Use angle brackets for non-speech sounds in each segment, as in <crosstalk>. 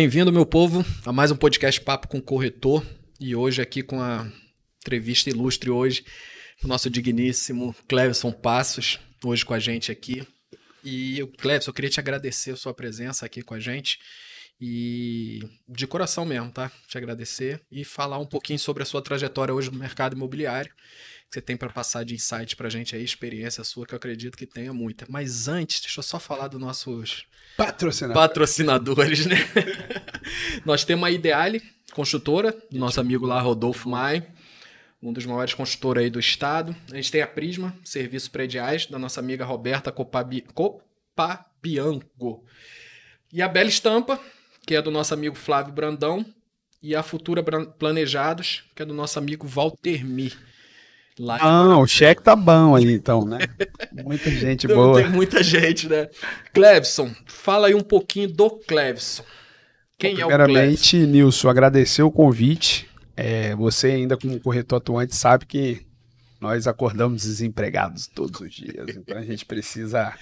Bem-vindo, meu povo, a mais um podcast Papo com Corretor. E hoje aqui com a entrevista ilustre hoje, o nosso digníssimo Clevison Passos, hoje com a gente aqui. E, Clevison, eu queria te agradecer a sua presença aqui com a gente. E de coração mesmo, tá? Te agradecer e falar um pouquinho sobre a sua trajetória hoje no mercado imobiliário que você tem para passar de insight para a gente aí, experiência sua, que eu acredito que tenha muita. Mas antes, deixa eu só falar dos nossos patrocinadores, patrocinadores né? <laughs> Nós temos a Ideale, construtora, do nosso amigo lá, Rodolfo Mai, um dos maiores construtores aí do estado. A gente tem a Prisma, serviços prediais, da nossa amiga Roberta Copabi... Copabianco. E a Bela Estampa, que é do nosso amigo Flávio Brandão. E a Futura Planejados, que é do nosso amigo Walter Mi. Lá ah, o cheque tá bom aí, então, né? <laughs> Muita gente então, boa. Tem muita gente, né? Clevson, fala aí um pouquinho do Clevson. Quem Bom, é o Primeiramente, Nilson, agradecer o convite. É, você ainda como corretor atuante sabe que nós acordamos desempregados todos os dias, então a gente precisa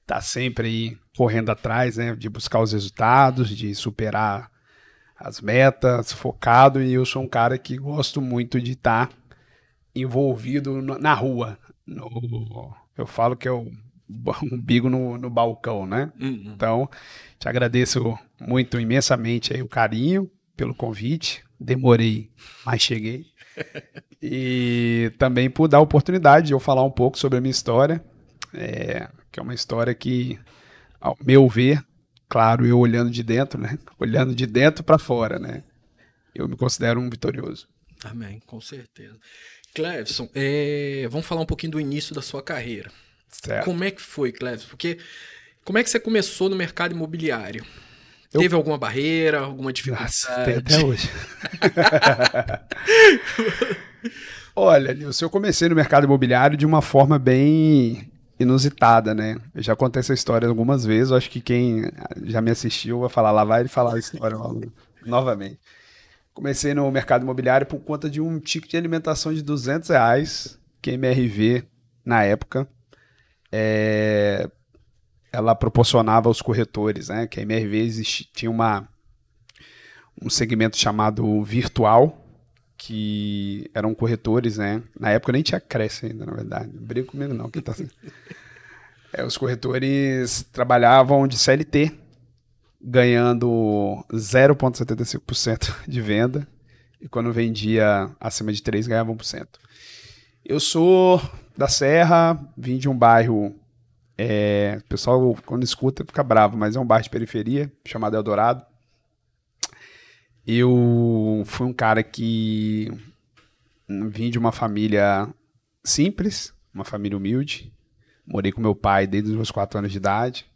estar tá sempre aí correndo atrás, né, de buscar os resultados, de superar as metas, focado, e eu sou um cara que gosto muito de estar tá envolvido no, na rua. No, eu falo que é o <laughs> umbigo no, no balcão, né? Uhum. Então, te agradeço muito, imensamente aí o carinho pelo convite. Demorei, mas cheguei. <laughs> e também por dar a oportunidade de eu falar um pouco sobre a minha história, é, que é uma história que, ao meu ver, claro, eu olhando de dentro, né? <laughs> Olhando de dentro para fora, né? Eu me considero um vitorioso. Amém, com certeza. Clevson, é, vamos falar um pouquinho do início da sua carreira. Certo. Como é que foi, Clevson? Porque como é que você começou no mercado imobiliário? Eu... Teve alguma barreira, alguma dificuldade? Nossa, tem até hoje. <laughs> Olha, Nilson, eu comecei no mercado imobiliário de uma forma bem inusitada, né? Eu já contei essa história algumas vezes, acho que quem já me assistiu vai falar lá, vai falar a história novamente. Comecei no mercado imobiliário por conta de um ticket de alimentação de 200 reais, que a MRV, na época, é, ela proporcionava aos corretores, né? Que a MRV existia, tinha uma, um segmento chamado virtual, que eram corretores, né? Na época nem tinha Cresce ainda, na verdade. Não brinca comigo não, quem tá assim. <laughs> É, os corretores trabalhavam de CLT, ganhando 0,75% de venda. E quando vendia acima de 3, ganhava 1%. Eu sou da Serra, vim de um bairro. É, o pessoal, quando escuta, fica bravo, mas é um bairro de periferia chamado Eldorado. Eu fui um cara que vim de uma família simples, uma família humilde. Morei com meu pai desde os meus 4 anos de idade.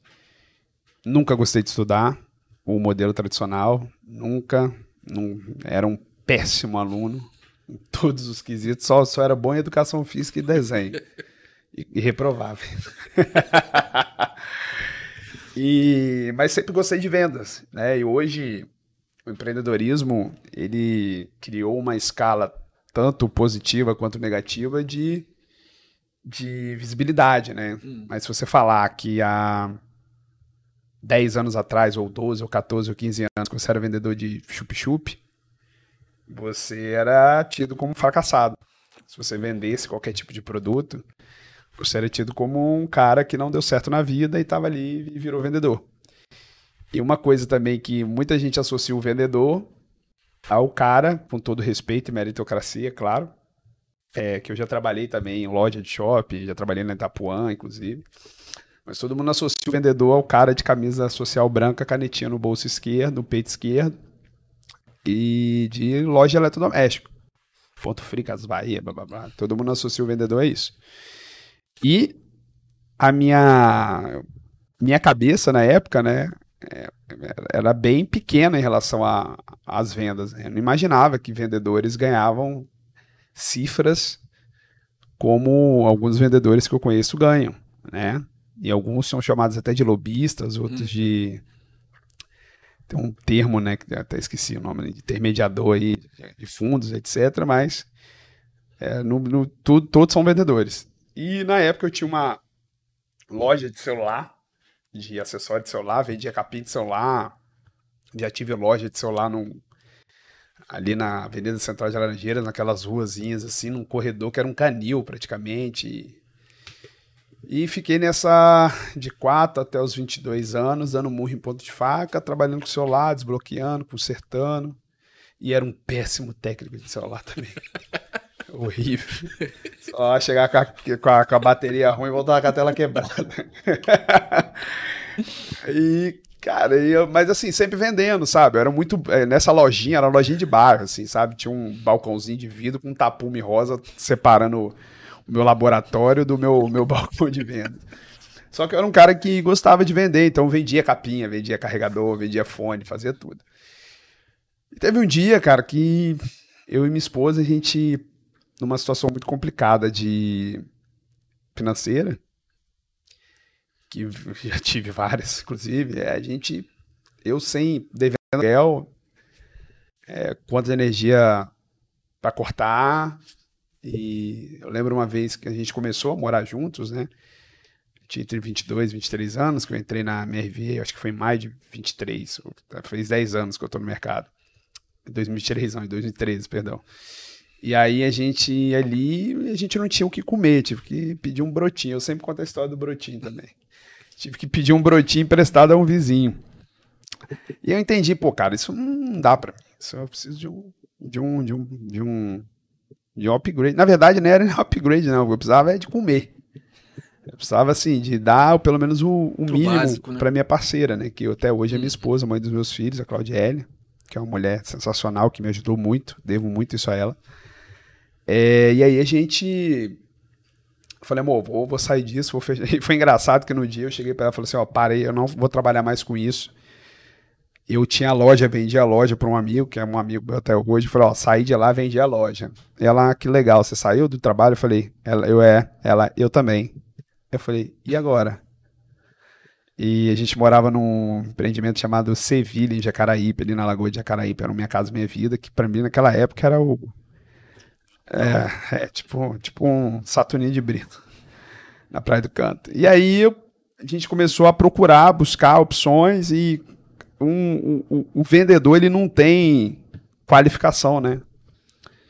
Nunca gostei de estudar o modelo tradicional, nunca, não, era um péssimo aluno em todos os quesitos, só, só era bom em educação física e desenho. E, e reprovável. <laughs> e, mas sempre gostei de vendas, né? E hoje o empreendedorismo, ele criou uma escala tanto positiva quanto negativa de, de visibilidade, né? Hum. Mas se você falar que a 10 anos atrás, ou 12, ou 14, ou 15 anos, quando você era vendedor de chup-chup, você era tido como fracassado. Se você vendesse qualquer tipo de produto, você era tido como um cara que não deu certo na vida e estava ali e virou vendedor. E uma coisa também que muita gente associa o vendedor ao cara, com todo respeito e meritocracia, claro, é que eu já trabalhei também em loja de shopping, já trabalhei na Itapuã, inclusive. Mas todo mundo associa o vendedor ao cara de camisa social branca, canetinha no bolso esquerdo, no peito esquerdo e de loja de eletrodoméstico. Ponto Fricas Bahia, blá, blá, blá. Todo mundo associa o vendedor a isso. E a minha minha cabeça na época, né, é, era bem pequena em relação às vendas. Né? Eu não imaginava que vendedores ganhavam cifras como alguns vendedores que eu conheço ganham, né? E alguns são chamados até de lobistas, outros hum. de. Tem um termo, né, que até esqueci o nome, de intermediador aí, de fundos, etc. Mas é, no, no, tudo, todos são vendedores. E na época eu tinha uma loja de celular, de acessório de celular, vendia capinha de celular, Já tive loja de celular num, ali na Avenida Central de Laranjeiras, naquelas ruazinhas assim, num corredor que era um canil praticamente. E fiquei nessa de 4 até os 22 anos, dando murro em ponto de faca, trabalhando com celular, desbloqueando, consertando. E era um péssimo técnico de celular também. <laughs> Horrível. Só chegar com a, com a, com a bateria ruim e voltar com a tela quebrada. <laughs> e, cara, eu, mas assim, sempre vendendo, sabe? Eu era muito. É, nessa lojinha, era uma lojinha de bar, assim, sabe? Tinha um balcãozinho de vidro com um tapume rosa separando meu laboratório do meu, meu <laughs> balcão de venda. Só que eu era um cara que gostava de vender, então vendia capinha, vendia carregador, vendia fone, fazia tudo. E teve um dia, cara, que eu e minha esposa, a gente, numa situação muito complicada de financeira, que <laughs> já tive várias, inclusive, é, a gente, eu sem devendo aluguel, é, quanto de energia para cortar, e eu lembro uma vez que a gente começou a morar juntos, né? Tinha entre 22 e 23 anos, que eu entrei na MRV, acho que foi em maio de 23, fez 10 anos que eu tô no mercado. 2003, não, em 2013, perdão. E aí a gente ali, a gente não tinha o que comer, tive que pedir um brotinho. Eu sempre conto a história do brotinho também. Tive que pedir um brotinho emprestado a um vizinho. E eu entendi, pô, cara, isso não dá pra mim. Isso eu preciso de um, de um, de um, de um, de um upgrade. Na verdade, não era um <laughs> upgrade, não. Eu precisava é de comer. Eu precisava, assim, de dar pelo menos o, o mínimo né? pra minha parceira, né? Que até hoje é minha hum. esposa, mãe dos meus filhos, a Claudiele, que é uma mulher sensacional, que me ajudou muito. Devo muito isso a ela. É, e aí a gente falei, amor, vou, vou sair disso, vou fechar. <laughs> E foi engraçado que no dia eu cheguei para ela e falei assim, ó, parei, eu não vou trabalhar mais com isso. Eu tinha loja, vendi a loja para um amigo, que é um amigo meu até hoje, falei, ó, saí de lá, vendi a loja. Ela, ah, que legal, você saiu do trabalho? Eu falei, ela, eu é, ela, eu também. Eu falei, e agora? E a gente morava num empreendimento chamado Sevilha, em Jacaraípe, ali na Lagoa de Jacaraípe, era Minha Casa Minha Vida, que para mim naquela época era o é, é tipo, tipo um Saturninho de Brito na Praia do Canto. E aí a gente começou a procurar, buscar opções e um, o, o vendedor ele não tem qualificação, né?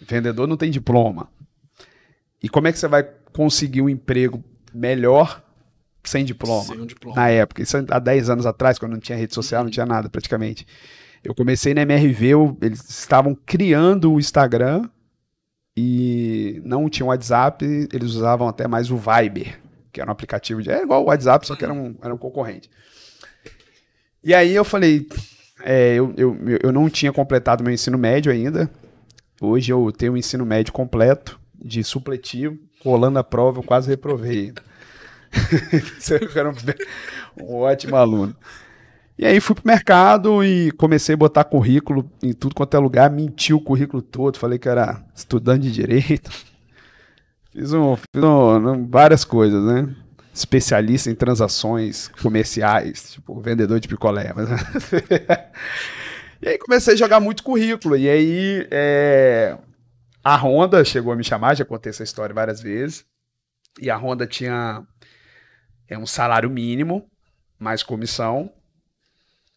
O vendedor não tem diploma. E como é que você vai conseguir um emprego melhor sem diploma? Sem um diploma. Na época, isso há 10 anos atrás, quando não tinha rede social, não tinha nada praticamente. Eu comecei na MRV, eu, eles estavam criando o Instagram e não tinham WhatsApp, eles usavam até mais o Viber, que era um aplicativo de. É igual o WhatsApp, só que era um, era um concorrente. E aí eu falei. É, eu, eu, eu não tinha completado meu ensino médio ainda. Hoje eu tenho o ensino médio completo, de supletivo, rolando a prova, eu quase reprovei. <laughs> eu era um, um ótimo aluno. E aí fui pro mercado e comecei a botar currículo em tudo quanto é lugar, menti o currículo todo, falei que era estudante de direito. Fiz, um, fiz um, várias coisas, né? Especialista em transações comerciais, tipo vendedor de picolé. Mas... <laughs> e aí comecei a jogar muito currículo. E aí é... a Honda chegou a me chamar, já contei essa história várias vezes. E a Honda tinha é, um salário mínimo, mais comissão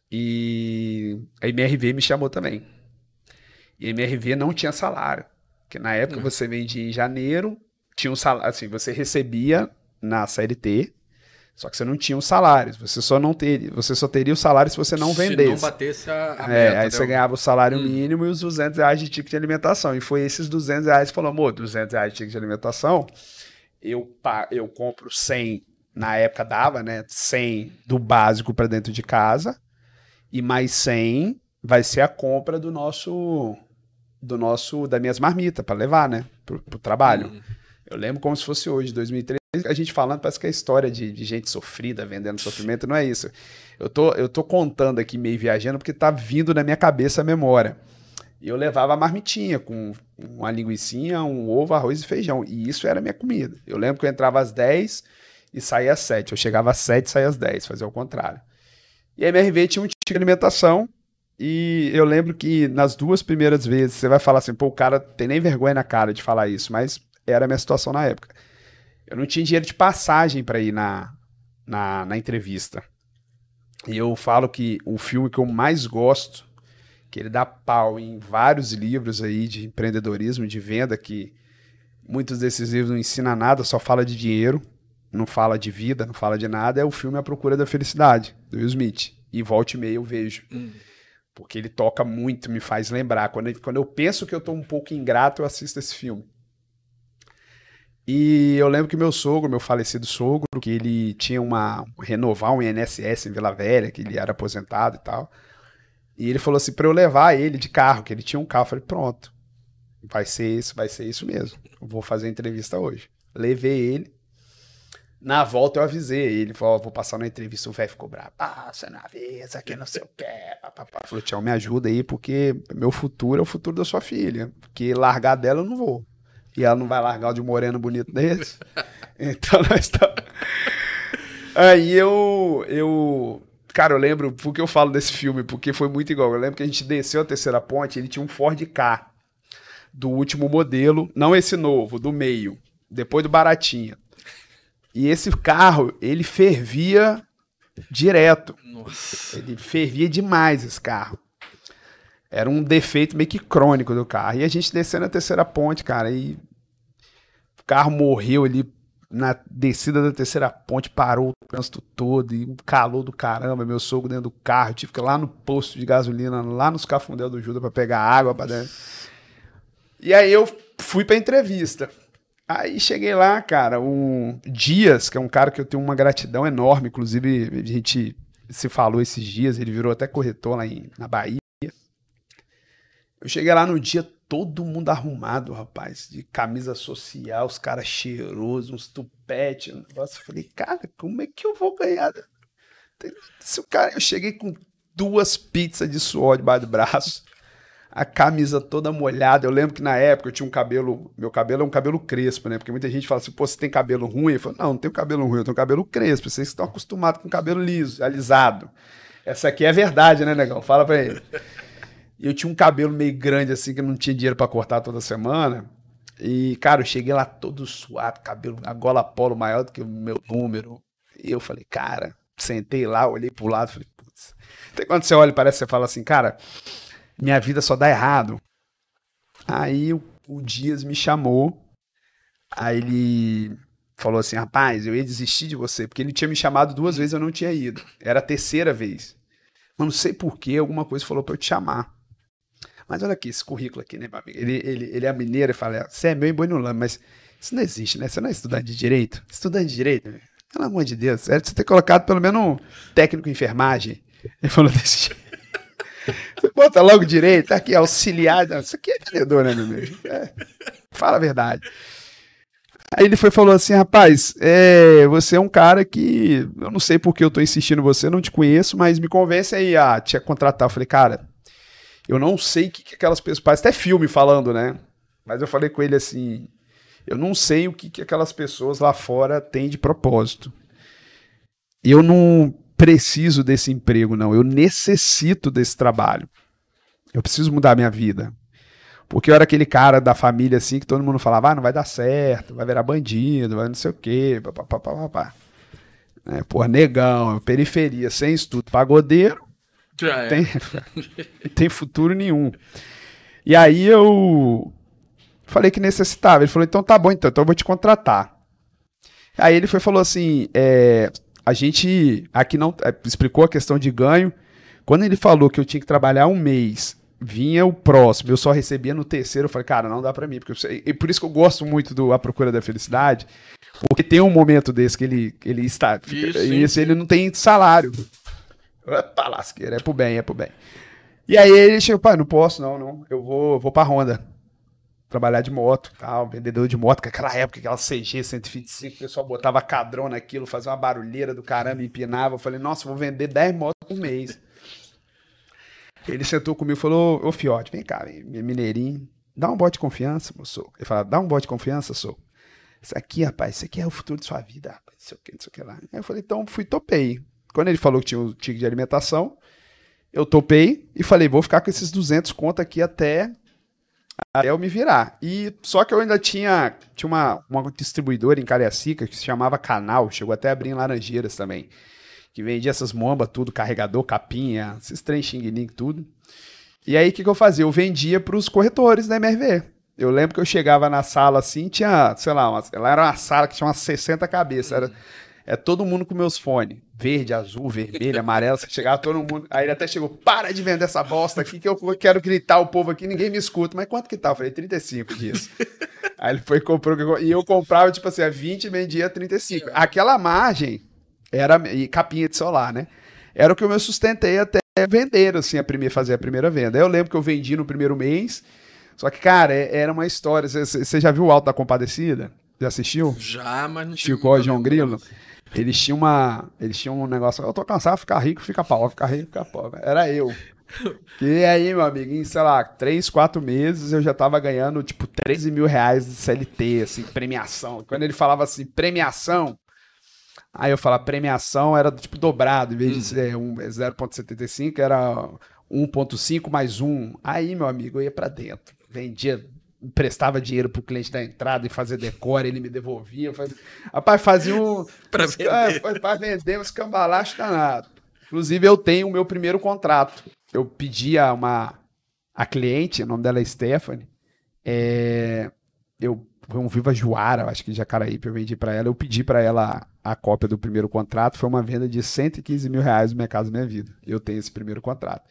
e a MRV me chamou também. E a MRV não tinha salário. Porque na época uhum. você vendia em janeiro, tinha um salário, assim, você recebia na CLT, só que você não tinha os salários. Você só não teria, você só teria o salário se você não vendesse. Se não batesse a, a é, Aí você ganhava o salário hum. mínimo e os 200 reais de ticket de alimentação. E foi esses 200 reais que falou, amor, 200 reais de ticket de alimentação, eu, eu compro 100, na época dava, né, 100 do básico para dentro de casa, e mais 100 vai ser a compra do nosso do nosso das minhas marmitas para levar, né, pro, pro trabalho. Uhum. Eu lembro como se fosse hoje, 2013, a gente falando, parece que é história de, de, gente sofrida, vendendo sofrimento, não é isso. Eu tô, eu tô contando aqui, meio viajando, porque tá vindo na minha cabeça a memória. Eu levava a marmitinha com uma linguiçinha, um ovo, arroz e feijão. E isso era minha comida. Eu lembro que eu entrava às 10 e saía às 7. Eu chegava às 7 e saía às 10, fazia o contrário. E a MRV tinha um tipo de alimentação. E eu lembro que nas duas primeiras vezes você vai falar assim, pô, o cara tem nem vergonha na cara de falar isso, mas era a minha situação na época. Eu não tinha dinheiro de passagem para ir na, na, na, entrevista. E eu falo que o filme que eu mais gosto, que ele dá pau em vários livros aí de empreendedorismo, de venda, que muitos desses livros não ensinam nada, só fala de dinheiro, não fala de vida, não fala de nada, é o filme A Procura da Felicidade, do Will Smith. E volte e meia eu vejo. Hum. Porque ele toca muito, me faz lembrar. Quando, quando eu penso que eu tô um pouco ingrato, eu assisto esse filme. E eu lembro que meu sogro, meu falecido sogro, que ele tinha uma renovar um INSS em Vila Velha, que ele era aposentado e tal. E ele falou assim para eu levar ele de carro, que ele tinha um carro. Eu falei, pronto. Vai ser isso, vai ser isso mesmo. Vou fazer a entrevista hoje. Levei ele. Na volta eu avisei ele, falou, vou passar na entrevista, o velho ficou bravo. Ah, você não avisa que não sei o que. Falou, tchau, me ajuda aí, porque meu futuro é o futuro da sua filha. Porque largar dela eu não vou. E ela não vai largar o de moreno bonito desse. <laughs> então nós tá... Aí eu, eu. Cara, eu lembro, porque eu falo desse filme, porque foi muito igual. Eu lembro que a gente desceu a terceira ponte, ele tinha um Ford K do último modelo, não esse novo, do meio, depois do baratinho. E esse carro, ele fervia direto. Nossa. Ele fervia demais esse carro. Era um defeito meio que crônico do carro. E a gente descendo a terceira ponte, cara, e carro morreu ali na descida da terceira ponte, parou o trânsito todo, e um calor do caramba, meu sogro dentro do carro, tive que ir lá no posto de gasolina, lá nos cafundel do Judas para pegar água para dentro. E aí eu fui pra entrevista. Aí cheguei lá, cara, o Dias, que é um cara que eu tenho uma gratidão enorme, inclusive a gente se falou esses dias, ele virou até corretor lá em, na Bahia. Eu cheguei lá no dia, todo mundo arrumado, rapaz, de camisa social, os caras cheirosos, uns tupete, um negócio. Eu falei, cara, como é que eu vou ganhar? Se o cara, eu cheguei com duas pizzas de suor debaixo do braço a camisa toda molhada. Eu lembro que na época eu tinha um cabelo, meu cabelo é um cabelo crespo, né? Porque muita gente fala assim, pô, você tem cabelo ruim? Eu falo, não, não tenho cabelo ruim, eu tenho cabelo crespo. Vocês estão acostumados com cabelo liso, alisado. Essa aqui é verdade, né, negão? Fala pra ele. E eu tinha um cabelo meio grande assim, que eu não tinha dinheiro para cortar toda semana. E, cara, eu cheguei lá todo suado, cabelo, a gola polo maior do que o meu número. E eu falei, cara, sentei lá, olhei pro lado, falei, putz. Até quando você olha, parece que você fala assim, cara, minha vida só dá errado. Aí o, o Dias me chamou, aí ele falou assim, rapaz, eu ia desistir de você, porque ele tinha me chamado duas vezes eu não tinha ido. Era a terceira vez. Mas não sei porquê, alguma coisa falou pra eu te chamar. Mas olha aqui, esse currículo aqui, né, meu amigo? Ele, ele, ele é mineiro e fala, você é meu em boi no lame, mas isso não existe, né? Você não é estudante de direito? Estudante de direito? Pelo amor de Deus, era você ter colocado pelo menos um técnico em enfermagem. Ele falou desse jeito. <laughs> Você bota logo direito, tá aqui, auxiliar. Não, isso aqui é vendedor, né, meu amigo? É, fala a verdade. Aí ele foi falou assim, rapaz, é, você é um cara que eu não sei porque eu tô insistindo em você, não te conheço, mas me convence aí a te contratar. Eu falei, cara, eu não sei o que, que aquelas pessoas. Parece até filme falando, né? Mas eu falei com ele assim: eu não sei o que, que aquelas pessoas lá fora têm de propósito. Eu não preciso desse emprego, não. Eu necessito desse trabalho. Eu preciso mudar minha vida. Porque eu era aquele cara da família assim que todo mundo falava: ah, não vai dar certo, vai virar bandido, vai não sei o quê, papapá. É, porra, negão, periferia, sem estudo, pagodeiro, Já é. tem, <laughs> tem futuro nenhum. E aí eu falei que necessitava. Ele falou, então tá bom, então, então eu vou te contratar. Aí ele foi falou assim, é, a gente aqui não é, explicou a questão de ganho. Quando ele falou que eu tinha que trabalhar um mês, vinha o próximo, eu só recebia no terceiro, eu falei, cara, não dá pra mim. Porque e por isso que eu gosto muito do A Procura da Felicidade, porque tem um momento desse que ele, ele está. Isso, e sim, ele não tem salário. <laughs> Opa, lasqueira, é pro bem, é pro bem. E aí ele chegou, pai, não posso, não, não. Eu vou, vou pra Honda. Trabalhar de moto, tal, vendedor de moto, que aquela época, aquela CG 125, o pessoal botava cadrão naquilo, fazia uma barulheira do caramba, empinava. Eu falei, nossa, vou vender 10 motos por mês. Ele sentou comigo e falou, ô Fiote, vem cá, mineirinho, dá um bote de confiança, moço. Ele falou, dá um bote de confiança, sou. Isso aqui, rapaz, isso aqui é o futuro de sua vida, rapaz, não sei o que, não sei o que lá. Aí eu falei, então fui, topei. Quando ele falou que tinha o ticket de alimentação, eu topei e falei, vou ficar com esses 200 conto aqui até, até eu me virar. E só que eu ainda tinha, tinha uma, uma distribuidora em Cariacica que se chamava Canal, chegou até a abrir em Laranjeiras também. que vendia essas mombas, tudo, carregador, capinha, esses trem xing tudo. E aí, o que, que eu fazia? Eu vendia para os corretores da MRV. Eu lembro que eu chegava na sala assim, tinha, sei lá, uma, ela era uma sala que tinha umas 60 cabeças. Era, é todo mundo com meus fones. Verde, azul, vermelho, amarelo. Você chegava todo mundo. Aí ele até chegou, para de vender essa bosta aqui, que eu quero gritar o povo aqui, ninguém me escuta. Mas quanto que tá? Eu falei, 35 dias. <laughs> Aí ele foi e comprou. E eu comprava, tipo assim, a 20 e vendia 35. Aquela margem era. E capinha de celular, né? Era o que eu me sustentei até vender, assim, a primeira, fazer a primeira venda. Eu lembro que eu vendi no primeiro mês. Só que, cara, é, era uma história. Você já viu o Alto da Compadecida? Já assistiu? Já, mas não Chico e João Grilo. Eles tinham uma. Eles tinham um negócio. Eu tô cansado, ficar rico, fica pobre, ficar rico, fica pobre. Era eu. <laughs> E aí, meu amigo, em, sei lá, três, quatro meses eu já tava ganhando, tipo, 13 mil reais de CLT, assim, premiação. Quando ele falava assim, premiação, aí eu falava, premiação era, tipo, dobrado, em vez de ser um 0,75, era 1,5 mais 1. Aí, meu amigo, eu ia pra dentro. Vendia emprestava dinheiro pro cliente da entrada e fazer decore, ele me devolvia. Faz... Rapaz, fazia um. <laughs> pra <laughs> vender. Ah, pra vender uns danados. Inclusive, eu tenho o meu primeiro contrato. Eu pedi a uma a cliente, o nome dela é Stephanie. É, eu foi um Viva Juara, acho que de Jacaraípe, eu vendi para ela. Eu pedi para ela a, a cópia do primeiro contrato. Foi uma venda de 115 mil reais no Minha Casa Minha Vida. Eu tenho esse primeiro contrato.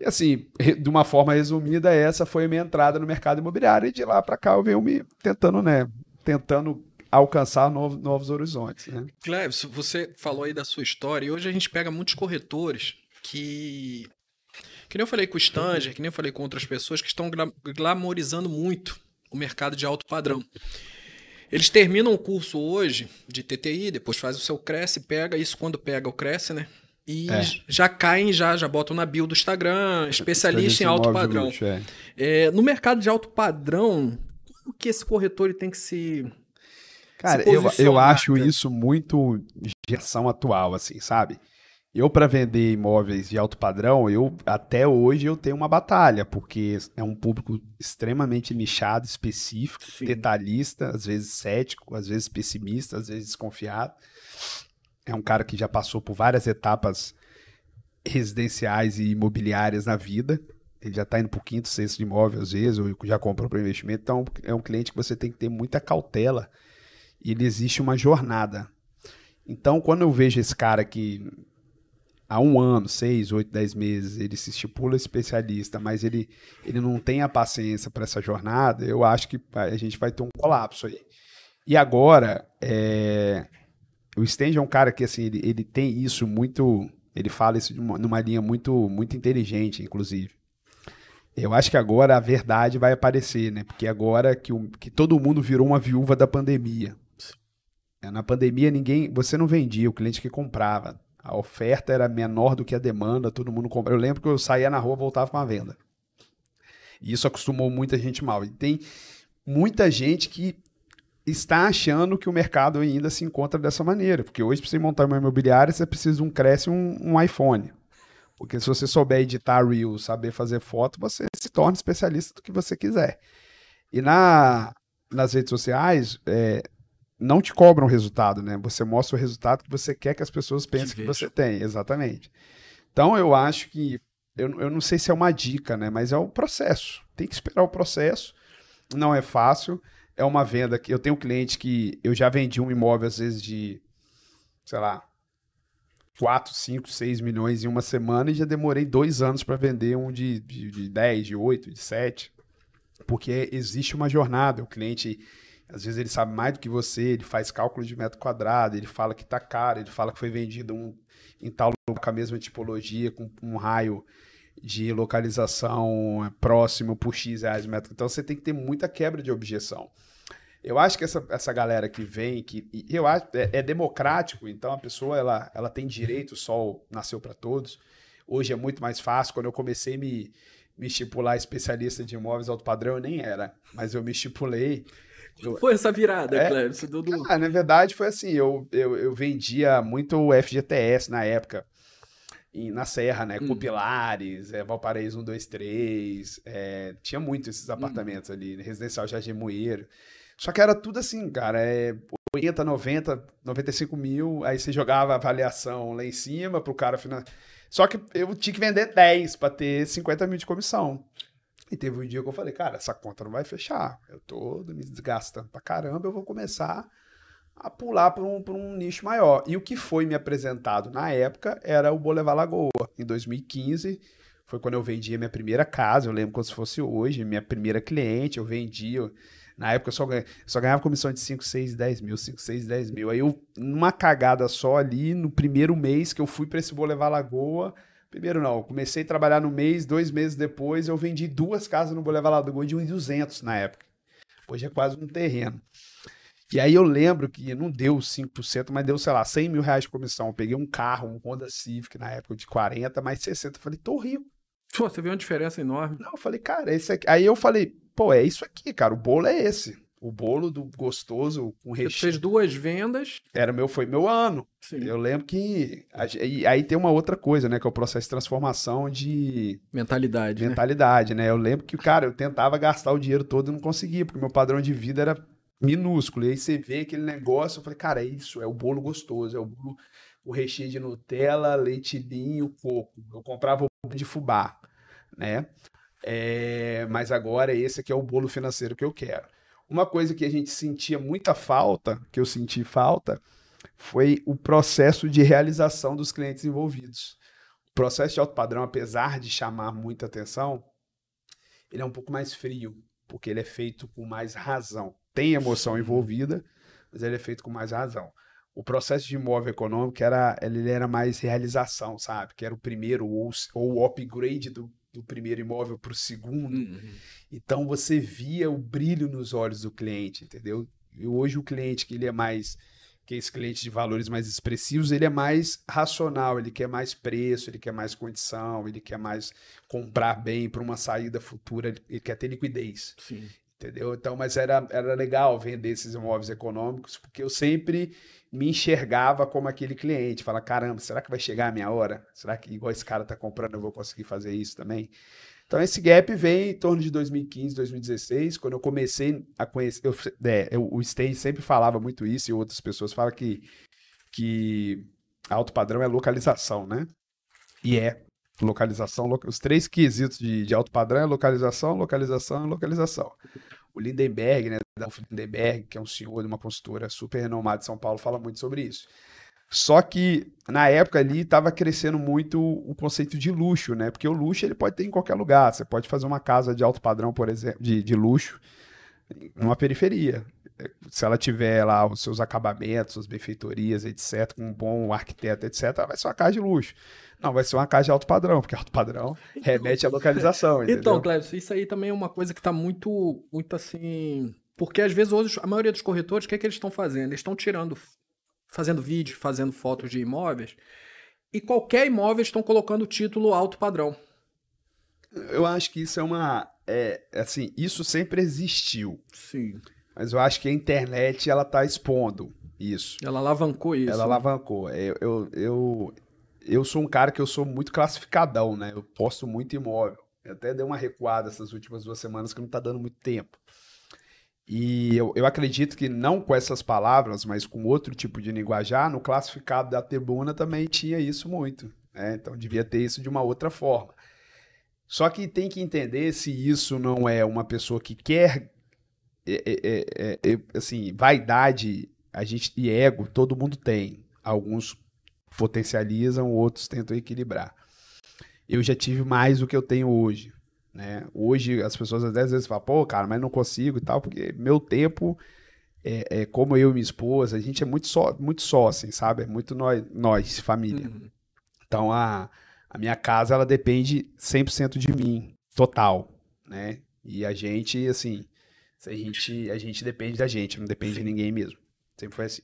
E assim, de uma forma resumida, essa foi a minha entrada no mercado imobiliário. E de lá para cá eu venho me tentando, né? Tentando alcançar novos, novos horizontes. Né? Cleves, você falou aí da sua história, e hoje a gente pega muitos corretores que. Que nem eu falei com o Stanger, que nem eu falei com outras pessoas que estão glamorizando muito o mercado de alto padrão. Eles terminam o curso hoje de TTI, depois faz o seu Cresce, pega isso quando pega o Cresce, né? E é. já caem, já, já botam na bio do Instagram, especialista em alto padrão. Luxo, é. É, no mercado de alto padrão, como que esse corretor tem que se. Cara, se eu, eu acho isso muito geração atual, assim, sabe? Eu, para vender imóveis de alto padrão, eu até hoje eu tenho uma batalha, porque é um público extremamente nichado, específico, Sim. detalhista, às vezes cético, às vezes pessimista, às vezes desconfiado. É um cara que já passou por várias etapas residenciais e imobiliárias na vida. Ele já está indo para o quinto, sexto imóvel, às vezes, ou já comprou para investimento. Então, é um cliente que você tem que ter muita cautela. E ele existe uma jornada. Então, quando eu vejo esse cara que há um ano, seis, oito, dez meses, ele se estipula especialista, mas ele, ele não tem a paciência para essa jornada, eu acho que a gente vai ter um colapso aí. E agora, é, o Stange é um cara que, assim, ele, ele tem isso muito. Ele fala isso uma, numa linha muito, muito inteligente, inclusive. Eu acho que agora a verdade vai aparecer, né? Porque agora que, o, que todo mundo virou uma viúva da pandemia. É, na pandemia, ninguém. Você não vendia, o cliente que comprava. A oferta era menor do que a demanda, todo mundo comprava. Eu lembro que eu saía na rua voltava com a venda. E isso acostumou muita gente mal. E tem muita gente que está achando que o mercado ainda se encontra dessa maneira. Porque hoje, para você montar uma imobiliária, você precisa de um Cresce e um, um iPhone. Porque se você souber editar Reels, saber fazer foto, você se torna especialista do que você quiser. E na, nas redes sociais, é, não te cobram o resultado, né? Você mostra o resultado que você quer que as pessoas pensem que, que você tem, exatamente. Então eu acho que, eu, eu não sei se é uma dica, né? Mas é o processo. Tem que esperar o processo. Não é fácil é uma venda que eu tenho um cliente que eu já vendi um imóvel às vezes de, sei lá, 4, 5, 6 milhões em uma semana e já demorei dois anos para vender um de, de, de 10, de 8, de 7. Porque existe uma jornada. O cliente, às vezes, ele sabe mais do que você, ele faz cálculo de metro quadrado, ele fala que está caro, ele fala que foi vendido um, em tal lugar com a mesma tipologia, com um raio de localização próximo por X reais metro. Então você tem que ter muita quebra de objeção. Eu acho que essa, essa galera que vem, que eu acho é, é democrático, então a pessoa ela, ela tem direito, o sol nasceu para todos. Hoje é muito mais fácil. Quando eu comecei a me, me estipular especialista de imóveis alto padrão, eu nem era, mas eu me estipulei. Eu, foi essa virada, é, Cleber? Do... Ah, na verdade, foi assim: eu, eu, eu vendia muito FGTS na época na Serra, né? Hum. Copilares, é, Valparaíso 1, 2, 3. É, tinha muito esses hum. apartamentos hum. ali, residencial Jardim Moeiro. Só que era tudo assim, cara. É, 80, 90, 95 mil, aí você jogava a avaliação lá em cima para o cara financiar. Só que eu tinha que vender 10 para ter 50 mil de comissão. E teve um dia que eu falei, cara, essa conta não vai fechar. Eu tô me desgastando pra caramba, eu vou começar a pular para um, um nicho maior. E o que foi me apresentado na época era o Bolevar Lagoa. Em 2015, foi quando eu vendi a minha primeira casa, eu lembro como se fosse hoje, minha primeira cliente, eu vendi. Na época eu só, ganhava, só ganhava comissão de 5, 6, 10 mil, 5, 6, 10 mil. Aí eu, numa cagada só ali, no primeiro mês que eu fui para esse Bolevar Lagoa, primeiro não, comecei a trabalhar no mês, dois meses depois eu vendi duas casas no Bolevar Lagoa de 1.200 na época. Hoje é quase um terreno. E aí eu lembro que não deu 5%, mas deu, sei lá, 100 mil reais de comissão. Eu peguei um carro, um Honda Civic na época de 40, mais 60. Eu falei, tô rico. Pô, você viu uma diferença enorme. Não, eu falei, cara, esse aqui. Aí eu falei, pô, é isso aqui, cara. O bolo é esse. O bolo do gostoso com recheio. Você fez duas vendas. Era meu, foi meu ano. Sim. Eu lembro que. Aí tem uma outra coisa, né? Que é o processo de transformação de. Mentalidade. Né? Mentalidade, né? né? Eu lembro que, cara, eu tentava gastar o dinheiro todo e não conseguia, porque meu padrão de vida era minúsculo. E aí você vê aquele negócio, eu falei, cara, é isso, é o bolo gostoso, é o bolo, o recheio de Nutella, leite linho, coco. Eu comprava o bolo de fubá, né? É, mas agora esse aqui é o bolo financeiro que eu quero. Uma coisa que a gente sentia muita falta, que eu senti falta, foi o processo de realização dos clientes envolvidos. O processo de alto padrão, apesar de chamar muita atenção, ele é um pouco mais frio, porque ele é feito com mais razão tem emoção envolvida, mas ele é feito com mais razão. O processo de imóvel econômico era, ele era mais realização, sabe? Que era o primeiro ou, ou o upgrade do, do primeiro imóvel para o segundo. Uhum. Então você via o brilho nos olhos do cliente, entendeu? E hoje o cliente que ele é mais que é esse cliente de valores mais expressivos, ele é mais racional, ele quer mais preço, ele quer mais condição, ele quer mais comprar bem para uma saída futura, ele quer ter liquidez. Sim entendeu? Então, mas era, era legal vender esses imóveis econômicos, porque eu sempre me enxergava como aquele cliente, fala, caramba, será que vai chegar a minha hora? Será que igual esse cara está comprando eu vou conseguir fazer isso também? Então esse gap vem em torno de 2015, 2016, quando eu comecei a conhecer, eu, é, eu, o Stay sempre falava muito isso e outras pessoas falam que que alto padrão é localização, né? E é localização, os três quesitos de, de alto padrão é localização, localização e localização. O Lindenberg, né, da Lindenberg, que é um senhor de uma consultora super renomada de São Paulo, fala muito sobre isso. Só que na época ali estava crescendo muito o conceito de luxo, né? Porque o luxo ele pode ter em qualquer lugar. Você pode fazer uma casa de alto padrão, por exemplo, de, de luxo, numa periferia. Se ela tiver lá os seus acabamentos, suas benfeitorias, etc., com um bom arquiteto, etc., vai ser uma casa de luxo. Não, vai ser uma casa de alto padrão, porque alto padrão <laughs> então, remete à localização. Entendeu? Então, Cleber, isso aí também é uma coisa que está muito, muito assim. Porque às vezes hoje, a maioria dos corretores, o que, é que eles estão fazendo? Eles estão tirando, fazendo vídeo, fazendo fotos de imóveis, e qualquer imóvel estão colocando o título alto padrão. Eu acho que isso é uma. É, assim, isso sempre existiu. Sim. Mas eu acho que a internet ela está expondo isso. Ela alavancou isso. Ela né? alavancou. Eu, eu, eu, eu sou um cara que eu sou muito classificadão, né? Eu posto muito imóvel. Eu até dei uma recuada essas últimas duas semanas que não tá dando muito tempo. E eu, eu acredito que não com essas palavras, mas com outro tipo de linguajar, no classificado da tribuna também tinha isso muito. Né? Então devia ter isso de uma outra forma. Só que tem que entender se isso não é uma pessoa que quer. É, é, é, é assim, vaidade a gente, e ego, todo mundo tem. Alguns potencializam, outros tentam equilibrar. Eu já tive mais do que eu tenho hoje. Né? Hoje as pessoas às vezes falam, pô, cara, mas não consigo e tal, porque meu tempo é, é como eu e minha esposa, a gente é muito só, muito só assim, sabe? É muito nós, nós família. Uhum. Então a, a minha casa ela depende 100% de mim, total, né? E a gente, assim, a gente, a gente depende da gente, não depende de ninguém mesmo. Sempre foi assim.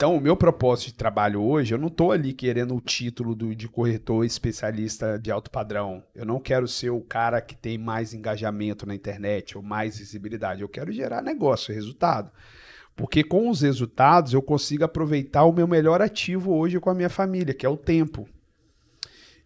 Então, o meu propósito de trabalho hoje, eu não estou ali querendo o título do, de corretor especialista de alto padrão. Eu não quero ser o cara que tem mais engajamento na internet ou mais visibilidade. Eu quero gerar negócio, resultado. Porque com os resultados eu consigo aproveitar o meu melhor ativo hoje com a minha família, que é o tempo.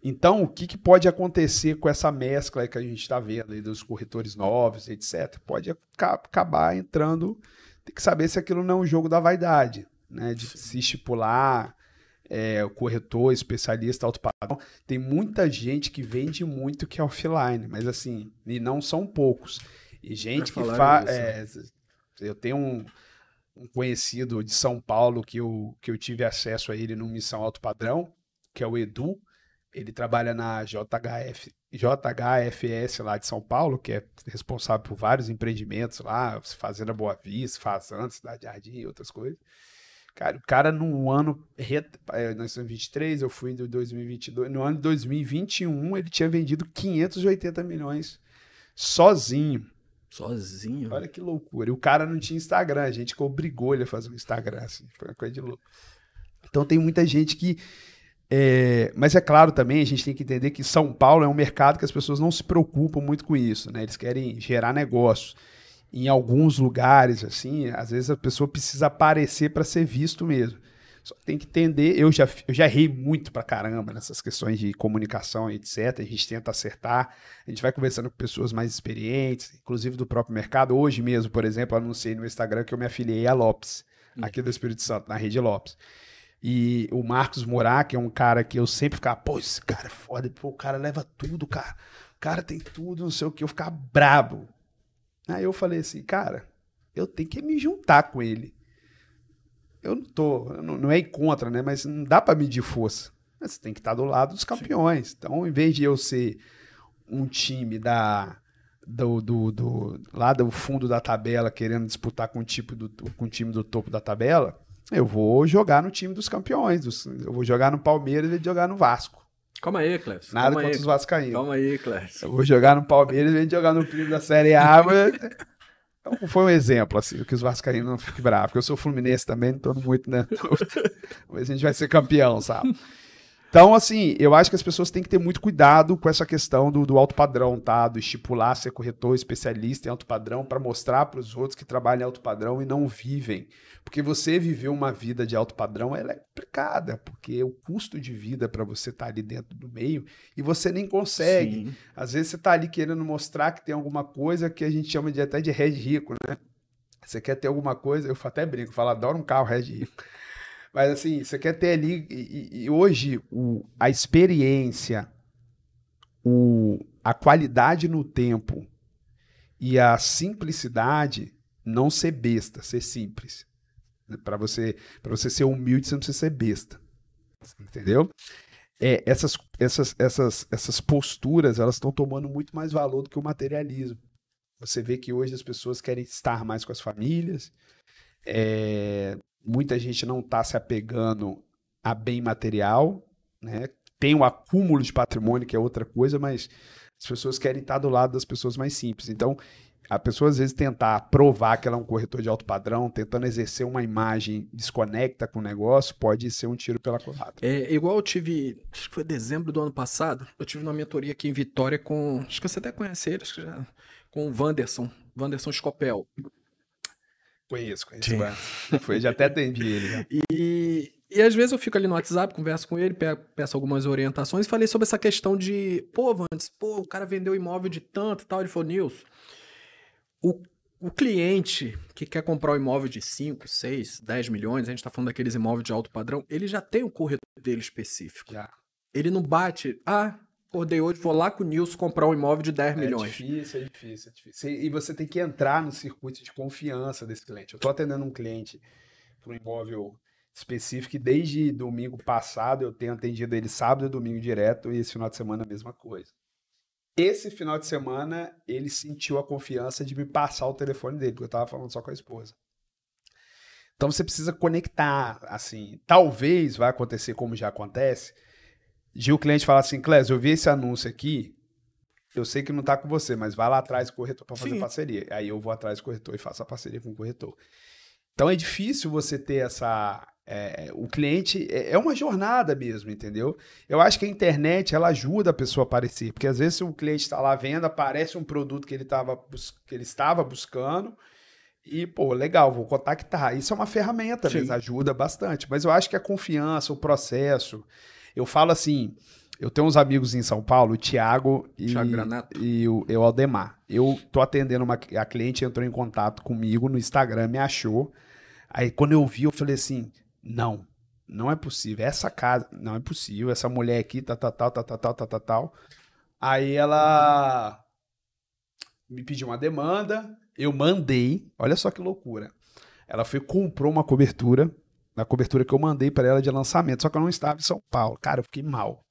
Então, o que, que pode acontecer com essa mescla que a gente está vendo aí dos corretores novos, etc? Pode acabar entrando tem que saber se aquilo não é um jogo da vaidade, né? De se estipular é, o corretor, especialista, alto padrão. Tem muita gente que vende muito que é offline, mas assim, e não são poucos. E gente que faz. É, eu tenho um, um, conhecido de São Paulo que eu, que eu tive acesso a ele no Missão Alto Padrão, que é o Edu. Ele trabalha na JHF, JHFS lá de São Paulo, que é responsável por vários empreendimentos lá, Fazenda Boa Vista, Fazenda, Cidade Jardim e outras coisas. Cara, o cara no ano. É, nós estamos em 23, eu fui em 2022. No ano de 2021, ele tinha vendido 580 milhões sozinho. Sozinho? Olha que loucura. E o cara não tinha Instagram, a gente obrigou ele a fazer um Instagram, assim. Foi uma coisa de louco. Então tem muita gente que. É... mas é claro também, a gente tem que entender que São Paulo é um mercado que as pessoas não se preocupam muito com isso, né? Eles querem gerar negócio em alguns lugares, assim, às vezes a pessoa precisa aparecer para ser visto mesmo. Só tem que entender, eu já, eu já errei muito pra caramba nessas questões de comunicação e etc. A gente tenta acertar, a gente vai conversando com pessoas mais experientes, inclusive do próprio mercado. Hoje mesmo, por exemplo, anunciei no Instagram que eu me afiliei a Lopes, hum. aqui do Espírito Santo, na rede Lopes. E o Marcos Morar, que é um cara que eu sempre ficava, pô, esse cara é foda, pô, o cara leva tudo, cara. O cara tem tudo, não sei o que, eu ficava brabo. Aí eu falei assim, cara, eu tenho que me juntar com ele. Eu não tô, não, é ir contra, né? Mas não dá para medir força. Mas você tem que estar do lado dos campeões. Sim. Então, em vez de eu ser um time da do, do, do, lá do fundo da tabela querendo disputar com o, tipo do, com o time do topo da tabela, eu vou jogar no time dos campeões. Dos, eu vou jogar no Palmeiras e jogar no Vasco. Calma aí, Cléber. Nada Calma contra aí. os Vascaínos. Calma aí, Cléber. Eu vou jogar no Palmeiras e jogar no time da Série A. Mas... <laughs> Então, foi um exemplo, assim, que os Vascaínos não fiquem bravos. Porque eu sou Fluminense também, não tô muito, né? <laughs> Mas a gente vai ser campeão, sabe? Então, assim, eu acho que as pessoas têm que ter muito cuidado com essa questão do, do alto padrão, tá? Do estipular ser corretor especialista em alto padrão para mostrar para os outros que trabalham em alto padrão e não vivem. Porque você viver uma vida de alto padrão ela é complicada, porque o custo de vida para você estar tá ali dentro do meio e você nem consegue. Sim. Às vezes você está ali querendo mostrar que tem alguma coisa que a gente chama de até de red rico, né? Você quer ter alguma coisa, eu até brinco, falo, adoro um carro red rico. Mas assim, você quer ter ali. E, e hoje, o, a experiência, o, a qualidade no tempo e a simplicidade, não ser besta, ser simples. Para você, você ser humilde, você não precisa ser besta. Entendeu? É, essas, essas, essas, essas posturas elas estão tomando muito mais valor do que o materialismo. Você vê que hoje as pessoas querem estar mais com as famílias, é, muita gente não está se apegando a bem material, né? Tem um acúmulo de patrimônio, que é outra coisa, mas as pessoas querem estar do lado das pessoas mais simples. Então, a pessoa às vezes tentar provar que ela é um corretor de alto padrão, tentando exercer uma imagem desconecta com o negócio, pode ser um tiro pela culatra. É igual eu tive, acho que foi dezembro do ano passado, eu tive uma mentoria aqui em Vitória com, acho que você até conhece ele, acho que já, com o Wanderson, Wanderson Scopel. Conheço, conheço. Foi, já até atendi ele. Já. <laughs> E, e às vezes eu fico ali no WhatsApp, converso com ele, peço algumas orientações. Falei sobre essa questão de, pô, Vandes, pô, o cara vendeu imóvel de tanto e tal. Ele falou, Nilson, o, o cliente que quer comprar um imóvel de 5, 6, 10 milhões, a gente está falando daqueles imóveis de alto padrão, ele já tem um corretor dele específico. Já. Ele não bate, ah, acordei hoje, vou lá com o Nilson comprar um imóvel de 10 é milhões. É difícil, é difícil, é difícil. E você tem que entrar no circuito de confiança desse cliente. Eu estou atendendo um cliente para um imóvel específico e desde domingo passado eu tenho atendido ele sábado e domingo direto e esse final de semana a mesma coisa. Esse final de semana ele sentiu a confiança de me passar o telefone dele, porque eu estava falando só com a esposa. Então você precisa conectar, assim, talvez vai acontecer como já acontece, de o cliente falar assim, Clésio, eu vi esse anúncio aqui, eu sei que não está com você, mas vai lá atrás do corretor para fazer Sim. parceria. Aí eu vou atrás do corretor e faço a parceria com o corretor. Então é difícil você ter essa. É, o cliente é, é uma jornada mesmo, entendeu? Eu acho que a internet ela ajuda a pessoa a aparecer, porque às vezes o cliente está lá vendo, aparece um produto que ele, tava, que ele estava buscando e, pô, legal, vou contactar. Isso é uma ferramenta, mesmo, ajuda bastante. Mas eu acho que a confiança, o processo, eu falo assim, eu tenho uns amigos em São Paulo, o Thiago e, e o, e o Aldemar. Eu tô atendendo uma. A cliente entrou em contato comigo no Instagram, me achou. Aí quando eu vi, eu falei assim: não, não é possível. Essa casa, não é possível. Essa mulher aqui, tá, tá, tal, tá, tá, tal, tá, tá, tal. Aí ela me pediu uma demanda, eu mandei. Olha só que loucura. Ela foi comprou uma cobertura, na cobertura que eu mandei para ela de lançamento, só que eu não estava em São Paulo. Cara, eu fiquei mal.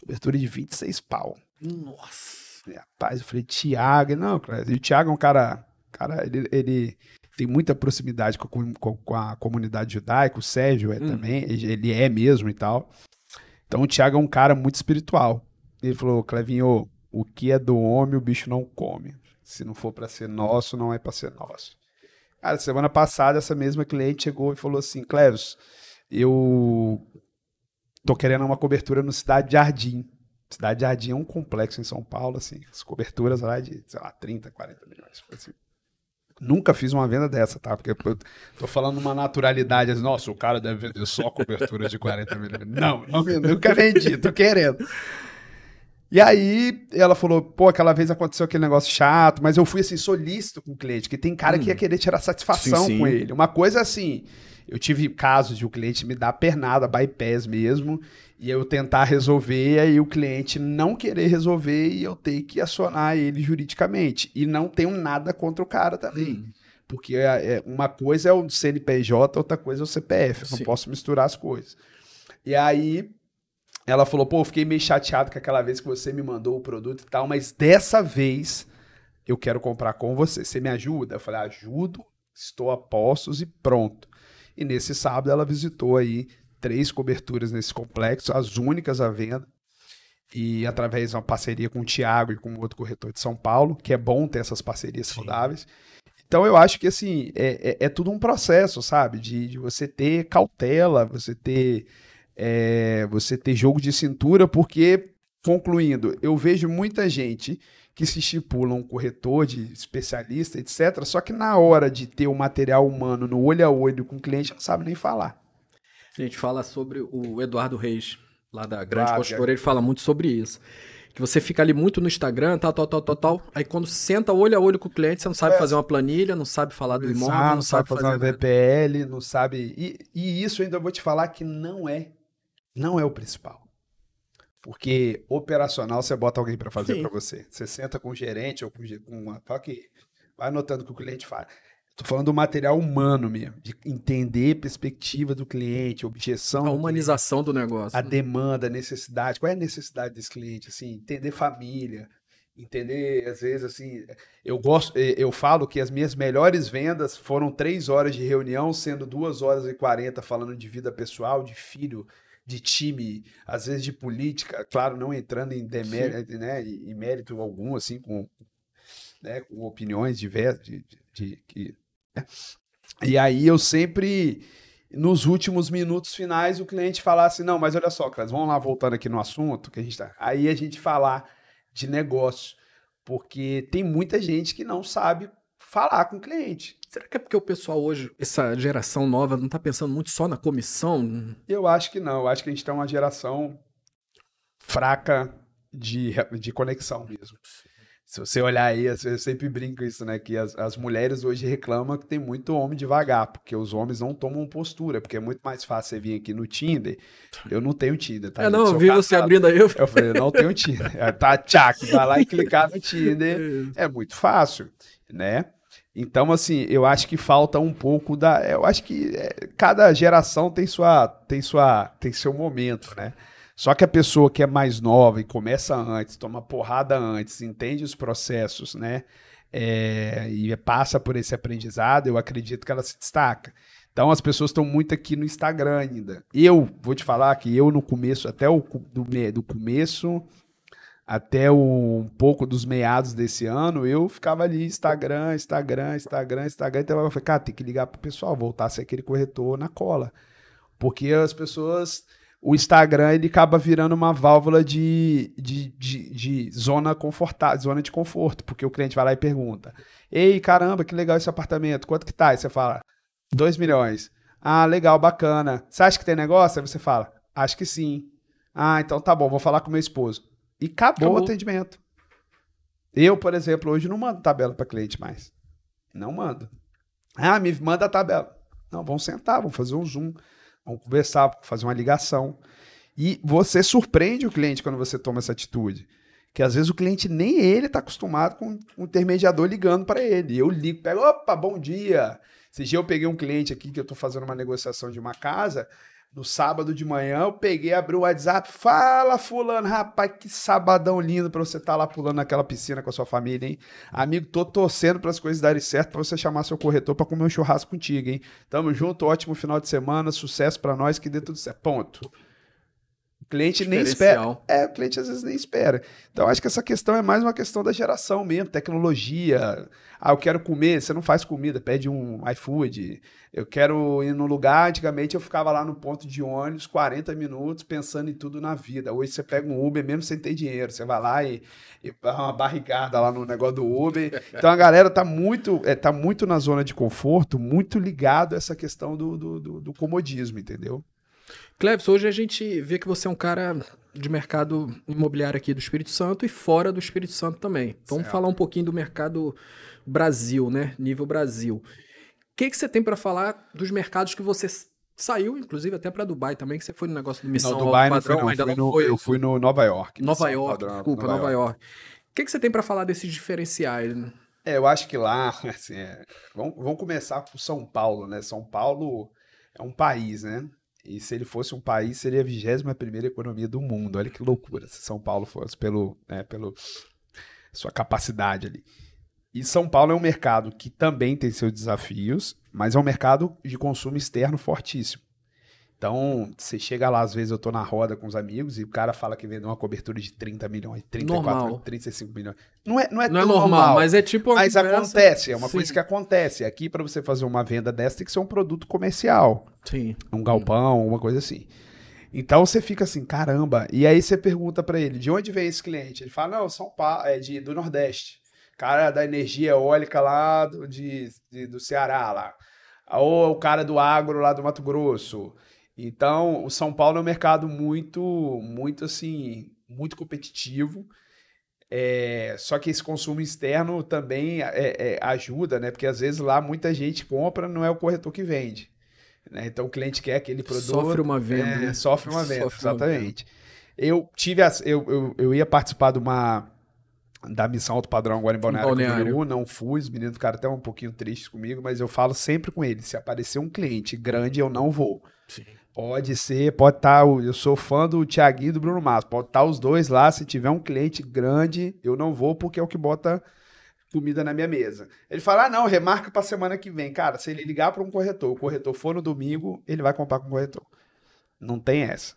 Cobertura de 26 pau. Nossa. Rapaz, eu falei, Thiago, não, cara. E o Thiago é um cara, cara, ele, ele tem muita proximidade com, a com- com- a comunidade judaica, o Sérgio é Hum. também, ele ele é mesmo e tal. Então o Thiago é um cara muito espiritual. Ele falou, Clevinho, o que é do homem, o bicho não come. Se não for para ser nosso, não é para ser nosso. Cara, semana passada, essa mesma cliente chegou e falou assim, Cleves, eu tô querendo uma cobertura no Cidade Jardim. Cidade Jardim é um complexo em São Paulo, assim, as coberturas lá de, sei lá, 30, 40 milhões. assim. Nunca fiz uma venda dessa, tá? Porque eu tô falando uma naturalidade, assim, nossa, o cara deve vender só cobertura de 40 milhões. Não, não nunca vendi, tô querendo. E aí ela falou, pô, aquela vez aconteceu aquele negócio chato, mas eu fui assim, solícito com o cliente, que tem cara que ia querer tirar satisfação Sim, sim. com ele. Uma coisa assim, eu tive casos de o cliente me dar pernada, bypass mesmo, e eu tentar resolver, e aí o cliente não querer resolver e eu ter que acionar ele juridicamente. E não tenho nada contra o cara também. Porque é, é- uma coisa é o CNPJ, outra coisa é o CPF. Eu não posso misturar as coisas. E aí ela falou: pô, eu fiquei meio chateado com aquela vez que você me mandou o produto e tal, mas dessa vez eu quero comprar com você. Você me ajuda? Eu falei: ajudo, estou a postos e pronto. E nesse sábado ela visitou aí três coberturas nesse complexo, as únicas à venda. E através de uma parceria com o Thiago e com outro corretor de São Paulo, que é bom ter essas parcerias saudáveis. Então eu acho que assim, é, é, é tudo um processo, sabe? De, de você ter cautela, você ter, é, você ter jogo de cintura, porque, concluindo, eu vejo muita gente que se estipula um corretor de especialista, etc. Só que na hora de ter o material humano no olho a olho com o cliente, não sabe nem falar. A gente fala sobre o Eduardo Reis, lá da Grande Claro, Construtora, ele fala muito sobre isso. Que você fica ali muito no Instagram, tal, tal, tal, tal, tal. Aí quando senta olho a olho com o cliente, você não sabe fazer uma planilha, não sabe falar do imóvel, Exato, não sabe fazer, uma nada. VPL, não sabe. E, e isso eu ainda vou te falar que não é, não é o principal. Porque operacional você bota alguém para fazer para você. Você senta com o gerente ou com, uma. Fala que vai anotando o que o cliente faz. Tô falando do material humano mesmo, de entender a perspectiva do cliente, objeção. A do cliente humanização do negócio. a demanda, a necessidade, qual é a necessidade desse cliente, assim, entender família, entender, às vezes, assim, eu gosto, eh, eu falo que as minhas melhores vendas foram três horas de reunião, sendo duas horas e quarenta falando de vida pessoal, de filho, de time, às vezes de política, claro, não entrando em demérito, né, em mérito algum, assim, com, né, com opiniões diversas, de, de- de- que, né? e aí eu sempre nos últimos minutos finais o cliente falar assim, não, mas olha só, Clas, vamos lá voltando aqui no assunto que a gente tá. Aí a gente falar de negócio, porque tem muita gente que não sabe falar com o cliente. Será que é porque o pessoal hoje, essa geração nova, não tá pensando muito só na comissão? Eu acho que não, eu acho que a gente tem uma geração fraca de, de conexão mesmo. Se você olhar aí, eu sempre brinco isso, né? Que as, as mulheres hoje reclamam que tem muito homem devagar, porque os homens não tomam postura, porque é muito mais fácil você vir aqui no Tinder. Eu não tenho Tinder, tá? é, não, eu vi você abrindo aí. Eu... Eu falei, eu não tenho Tinder. Aí <laughs> Tá, tchac, vai lá e clicar no Tinder. <laughs> É muito fácil, né? Então, assim, eu acho que falta um pouco da. Eu acho que é, cada geração tem sua, tem sua, tem seu momento, né? Só que a pessoa que é mais nova e começa antes, toma porrada antes, entende os processos, né? É, e passa por esse aprendizado, eu acredito que ela se destaca. Então as pessoas estão muito aqui no Instagram ainda. Eu vou te falar que eu no começo, até o do, do começo, até um pouco dos meados desse ano, eu ficava ali Instagram, Instagram, Instagram, Instagram. Então eu falei, cara, tem que ligar pro pessoal, voltar a ser aquele corretor na cola. Porque as pessoas. O Instagram ele acaba virando uma válvula de, de, de, de zona confortável, zona de conforto, porque o cliente vai lá e pergunta: Ei, caramba, que legal esse apartamento, quanto que tá? Aí você fala, 2 milhões. Ah, legal, bacana. Você acha que tem negócio? Aí você fala, acho que sim. Ah, então tá bom, vou falar com meu esposo. E acabou, Acabou. o atendimento. Eu, por exemplo, hoje não mando tabela para cliente mais. Não mando. Ah, me manda a tabela. Não, vamos sentar, vamos fazer um zoom, vamos conversar, fazer uma ligação. E você surpreende o cliente quando você toma essa atitude. Que às vezes o cliente nem ele está acostumado com um intermediador ligando para ele. Eu ligo, pego, opa, bom dia. Esse dia eu peguei um cliente aqui que eu estou fazendo uma negociação de uma casa. No sábado de manhã eu peguei, abri o WhatsApp, fala fulano, rapaz, que sabadão lindo pra você estar lá pulando naquela piscina com a sua família, hein? Amigo, tô torcendo para as coisas darem certo pra você chamar seu corretor pra comer um churrasco contigo, hein? Tamo junto, ótimo final de semana, sucesso pra nós, que dê tudo certo. Ponto. O cliente nem espera. É, o cliente às vezes nem espera. Então, acho que essa questão é mais uma questão da geração mesmo, tecnologia. Ah, eu quero comer, você não faz comida, pede um iFood. Eu quero ir no lugar, antigamente eu ficava lá no ponto de ônibus 40 minutos pensando em tudo na vida. Hoje você pega um Uber mesmo sem ter dinheiro, você vai lá e, e dá uma barrigada lá no negócio do Uber. Então a galera tá muito, é, tá muito na zona de conforto, muito ligado a essa questão do, do, do- do comodismo, entendeu? Cleves, hoje a gente vê que você é um cara de mercado imobiliário aqui do Espírito Santo e fora do Espírito Santo também. Vamos Certo. falar um pouquinho do mercado Brasil, né? Nível Brasil. O que, que você tem para falar dos mercados que você saiu, inclusive até para Dubai também, que você foi no negócio do Missão Não, Dubai não Padrão, fui, não. ainda Fui não no- foi. eu fui no Nova York. Nova York, Padrão, desculpa, Nova, York. O que, que você tem para falar desses diferenciais? né? É, eu acho que lá, <laughs> assim, é, vamos, vamos começar por São Paulo, né? São Paulo é um país, né? E se ele fosse um país, seria a 21 primeira economia do mundo. Olha que loucura se São Paulo fosse pelo, né, pelo sua capacidade ali. E São Paulo é um mercado que também tem seus desafios, mas é um mercado de consumo externo fortíssimo. Então, você chega lá, às vezes eu tô na roda com os amigos e o cara fala que vendeu uma cobertura de 30 milhões, 34, Normal. 35 milhões. Não é, não é Não é tão normal, mas é tipo mas conversa- acontece, é uma Sim. coisa que acontece. Aqui, para você fazer uma venda dessa, tem que ser um produto comercial. Sim. Um galpão, uma coisa assim. Então você fica assim, caramba. E aí você pergunta para ele, de onde vem esse cliente? Ele fala, não, São Paulo, é de, do Nordeste. Cara da energia eólica lá do, de, de- do Ceará, lá. Ou o cara do agro lá do Mato Grosso. Então, o São Paulo é um mercado muito, muito assim, muito competitivo. É, só que esse consumo externo também é, é, ajuda, né? Porque às vezes lá muita gente compra, não é o corretor que vende. né? Então o cliente quer aquele produto. Sofre uma venda. É, né? sofre uma venda, Sofre uma exatamente. Eu tive as, eu, eu, eu ia participar de uma da missão Alto Padrão agora em Balneário, Balneário. Camboriú, não fui, os meninos ficaram até um pouquinho tristes comigo, mas eu falo sempre com eles, se aparecer um cliente grande, eu não vou. Sim. Pode ser, pode estar, eu sou fã do Thiaguinho e do Bruno Massa, pode estar os dois lá, se tiver um cliente grande, eu não vou porque é o que bota comida na minha mesa. Ele fala, ah não, remarca pra semana que vem. Cara, se ele ligar para um corretor, o corretor for no domingo, ele vai comprar com o corretor. Não tem essa.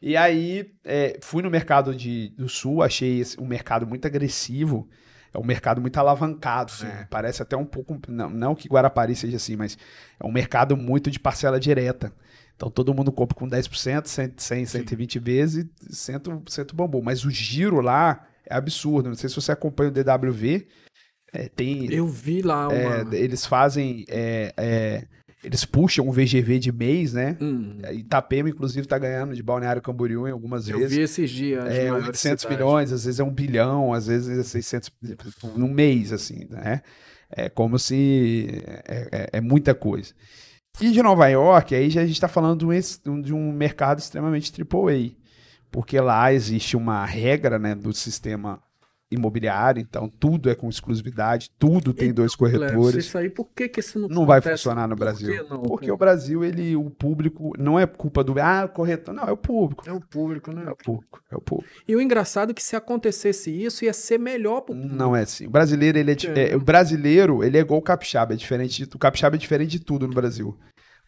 E aí, é, fui no mercado de, do Sul, achei esse, um mercado muito agressivo, é um mercado muito alavancado, né? Parece até um pouco, não, não que Guarapari seja assim, mas é um mercado muito de parcela direta. Então todo mundo compra com 10%, 100, 100 120 vezes e senta, senta o bambu. Mas o giro lá é absurdo. Não sei se você acompanha o DWV. é, tem, Eu vi lá uma... é, eles fazem. é, é, eles puxam um VGV de mês, né? Hum, Itapema, inclusive, tá ganhando de Balneário Camboriú em algumas eu vezes. vi esses dias. as É, maiores 800 cidades. milhões, às vezes é um bilhão, às vezes é 600 num mês, assim, né? É como se é, é- é muita coisa. E de Nova York, aí já a gente está falando de um, de um mercado extremamente AAA, porque lá existe uma regra, né, do sistema imobiliário, então tudo é com exclusividade, tudo tem dois Cleves, corretores. Isso aí, por que que isso não Não vai funcionar no Brasil. não? Porque o Brasil, ele, o público, não é culpa do ah, corretor, não, é o público. É o público, né? É o público, é o público. E o engraçado é que se acontecesse isso, ia ser melhor pro público. Não é assim. O brasileiro, ele é, di- é, o brasileiro, ele é igual o capixaba, é diferente o capixaba é diferente de tudo no Brasil.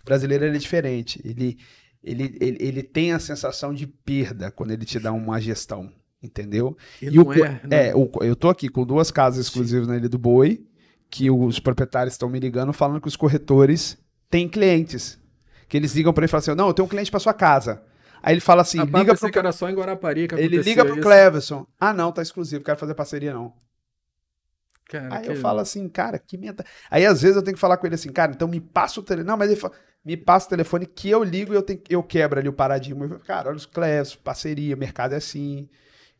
O brasileiro, ele é diferente. Ele, ele, ele, ele tem a sensação de perda quando ele te dá uma gestão, entendeu? E, E o, não co- é, é, o- eu tô aqui com duas casas exclusivas na Ilha do Boi, que os proprietários estão me ligando falando que os corretores têm clientes. Que eles ligam para ele e falam assim: "Não, eu tenho um cliente para sua casa". Aí ele fala assim: Rapaz, "Liga pro que era só em Guarapari que ele liga pro isso. Cleverson. Ah, não, tá exclusivo, quero fazer parceria não". Cara, Aí que- eu falo assim, cara, que menta. Aí às vezes eu tenho que falar com ele assim, cara, então me passa o telefone. Não, mas ele fala, me passa o telefone que eu ligo e eu, tenho, eu quebro ali o paradigma. Eu falo, Cara, olha os Clés, parceria, mercado é assim.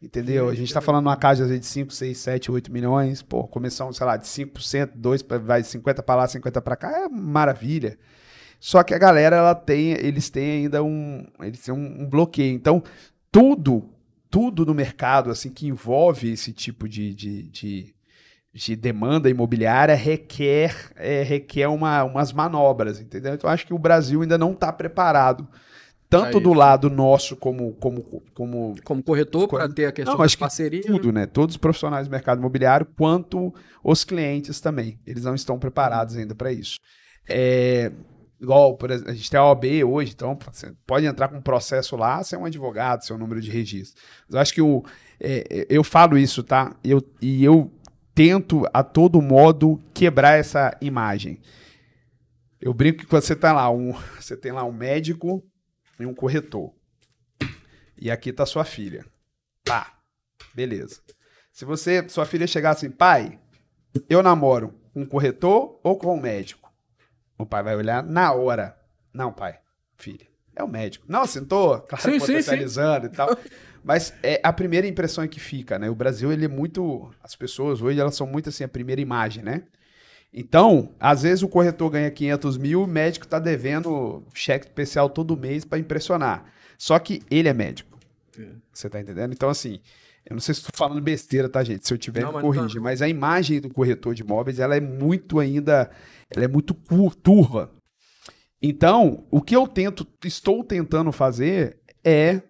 Entendeu? A gente tá falando uma casa vezes de 5, 6, 7, 8 milhões. Pô, comissão, sei lá, de 5%, 2, vai 50 para lá, 50 para cá, é maravilha. Só que a galera, ela tem, eles têm ainda um, eles têm um, um bloqueio. Então, tudo, tudo no mercado, assim, que envolve esse tipo de, de, de, de demanda imobiliária requer, é, requer uma, umas manobras, entendeu? Então, acho que o Brasil ainda não está preparado tanto do lado nosso como como como como corretor para ter a questão não, de parceria tudo né? Todos os profissionais do mercado imobiliário quanto os clientes também. Eles não estão preparados ainda para isso. É, igual por exemplo, a gente tem a OAB hoje então você pode entrar com um processo lá ser um advogado seu número de registro. Eu acho que o é, eu falo isso tá? Eu e eu tento a todo modo quebrar essa imagem. Eu brinco que quando você tá lá um <laughs> você tem lá um médico em um corretor. E aqui tá sua filha. Tá. Beleza. Se você, sua filha chegar assim, pai, eu namoro com um corretor ou com um médico? O pai vai olhar na hora. Não, pai, filha, é o médico. Não, sentou, claro, sim, potencializando sim, sim. e tal. <laughs> Mas é a primeira impressão é que fica, né? O Brasil, ele é muito. As pessoas hoje, elas são muito assim, a primeira imagem, né? Então, às vezes o corretor ganha 500 mil, o médico está devendo cheque especial todo mês para impressionar. Só que ele é médico. É. Você está entendendo? Então, assim, eu não sei se estou falando besteira, tá, gente? Se eu tiver, não, corrige. Mas, mas a imagem do corretor de imóveis, ela é muito ainda, ela é muito turva. Então, o que eu tento, estou tentando fazer é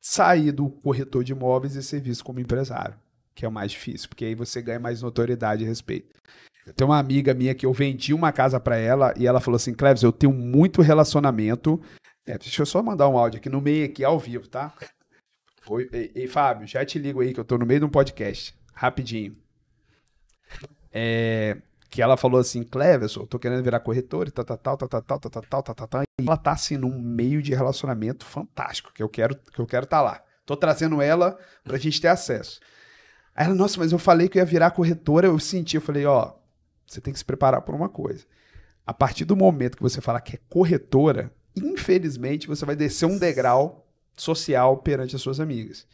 sair do corretor de imóveis e ser visto como empresário, que é o mais difícil, porque aí você ganha mais notoriedade e respeito. Tenho uma amiga minha que eu vendi uma casa para ela e ela falou assim: Cleves, eu tenho muito relacionamento. É, deixa eu só mandar um áudio aqui no meio, aqui ao vivo, tá? Oi, ei, ei, Fábio, já te ligo aí que eu tô no meio de um podcast. Rapidinho. É, que ela falou assim: Cleves, eu tô querendo virar corretora e tal, tal, tal, tal, tal, tal, tal, tal, tal, tal. E ela tá assim num meio de relacionamento fantástico, que eu quero que eu quero estar tá lá. Tô trazendo ela pra gente ter acesso. Aí ela, nossa, mas eu falei que eu ia virar corretora, eu senti, eu falei, ó, você tem que se preparar por uma coisa. A partir do momento que você fala que é corretora, infelizmente você vai descer um degrau social perante as suas amigas.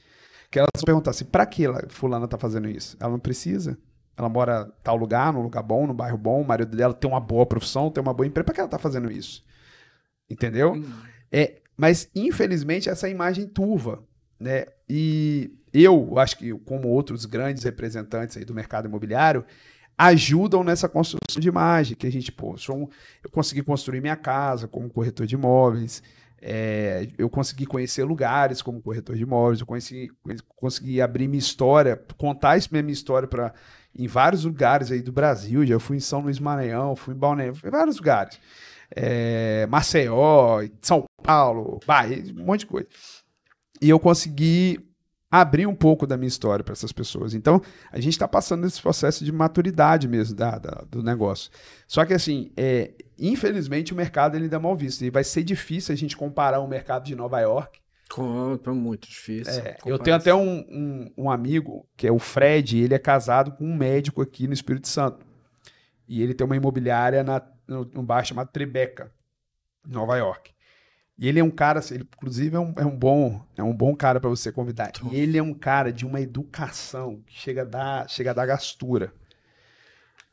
Que elas vão perguntar assim: para que fulana tá fazendo isso? Ela não precisa. Ela mora em tal lugar, num lugar bom, num bairro bom, o marido dela tem uma boa profissão, tem uma boa empresa. Para que ela tá fazendo isso? Entendeu? Hum. É, mas infelizmente essa imagem turva, né? E eu acho que como outros grandes representantes aí do mercado imobiliário, ajudam nessa construção de imagem, que a gente, pô, um, eu consegui construir minha casa como corretor de imóveis, é, eu consegui conhecer lugares como corretor de imóveis, eu conheci, consegui abrir minha história, contar isso minha história para em vários lugares aí do Brasil, já fui em São Luís Maranhão, fui em Balneário, fui em vários lugares, é, Maceió, São Paulo, Bahia, um monte de coisa. E eu consegui abrir um pouco da minha história para essas pessoas. Então, a gente está passando nesse processo de maturidade mesmo da, da, do negócio. Só que, assim, é, infelizmente, o mercado ele ainda é mal visto. E vai ser difícil a gente comparar o mercado de Nova York. É muito difícil. É, eu tenho até um, um, um, amigo, que é o Fred, ele é casado com um médico aqui no Espírito Santo. E ele tem uma imobiliária na, no, no bairro chamado Tribeca, Nova York. E ele é um cara, ele, inclusive, é um, é um bom é um bom cara para você convidar. E ele é um cara de uma educação que chega a dar, chega a dar gastura.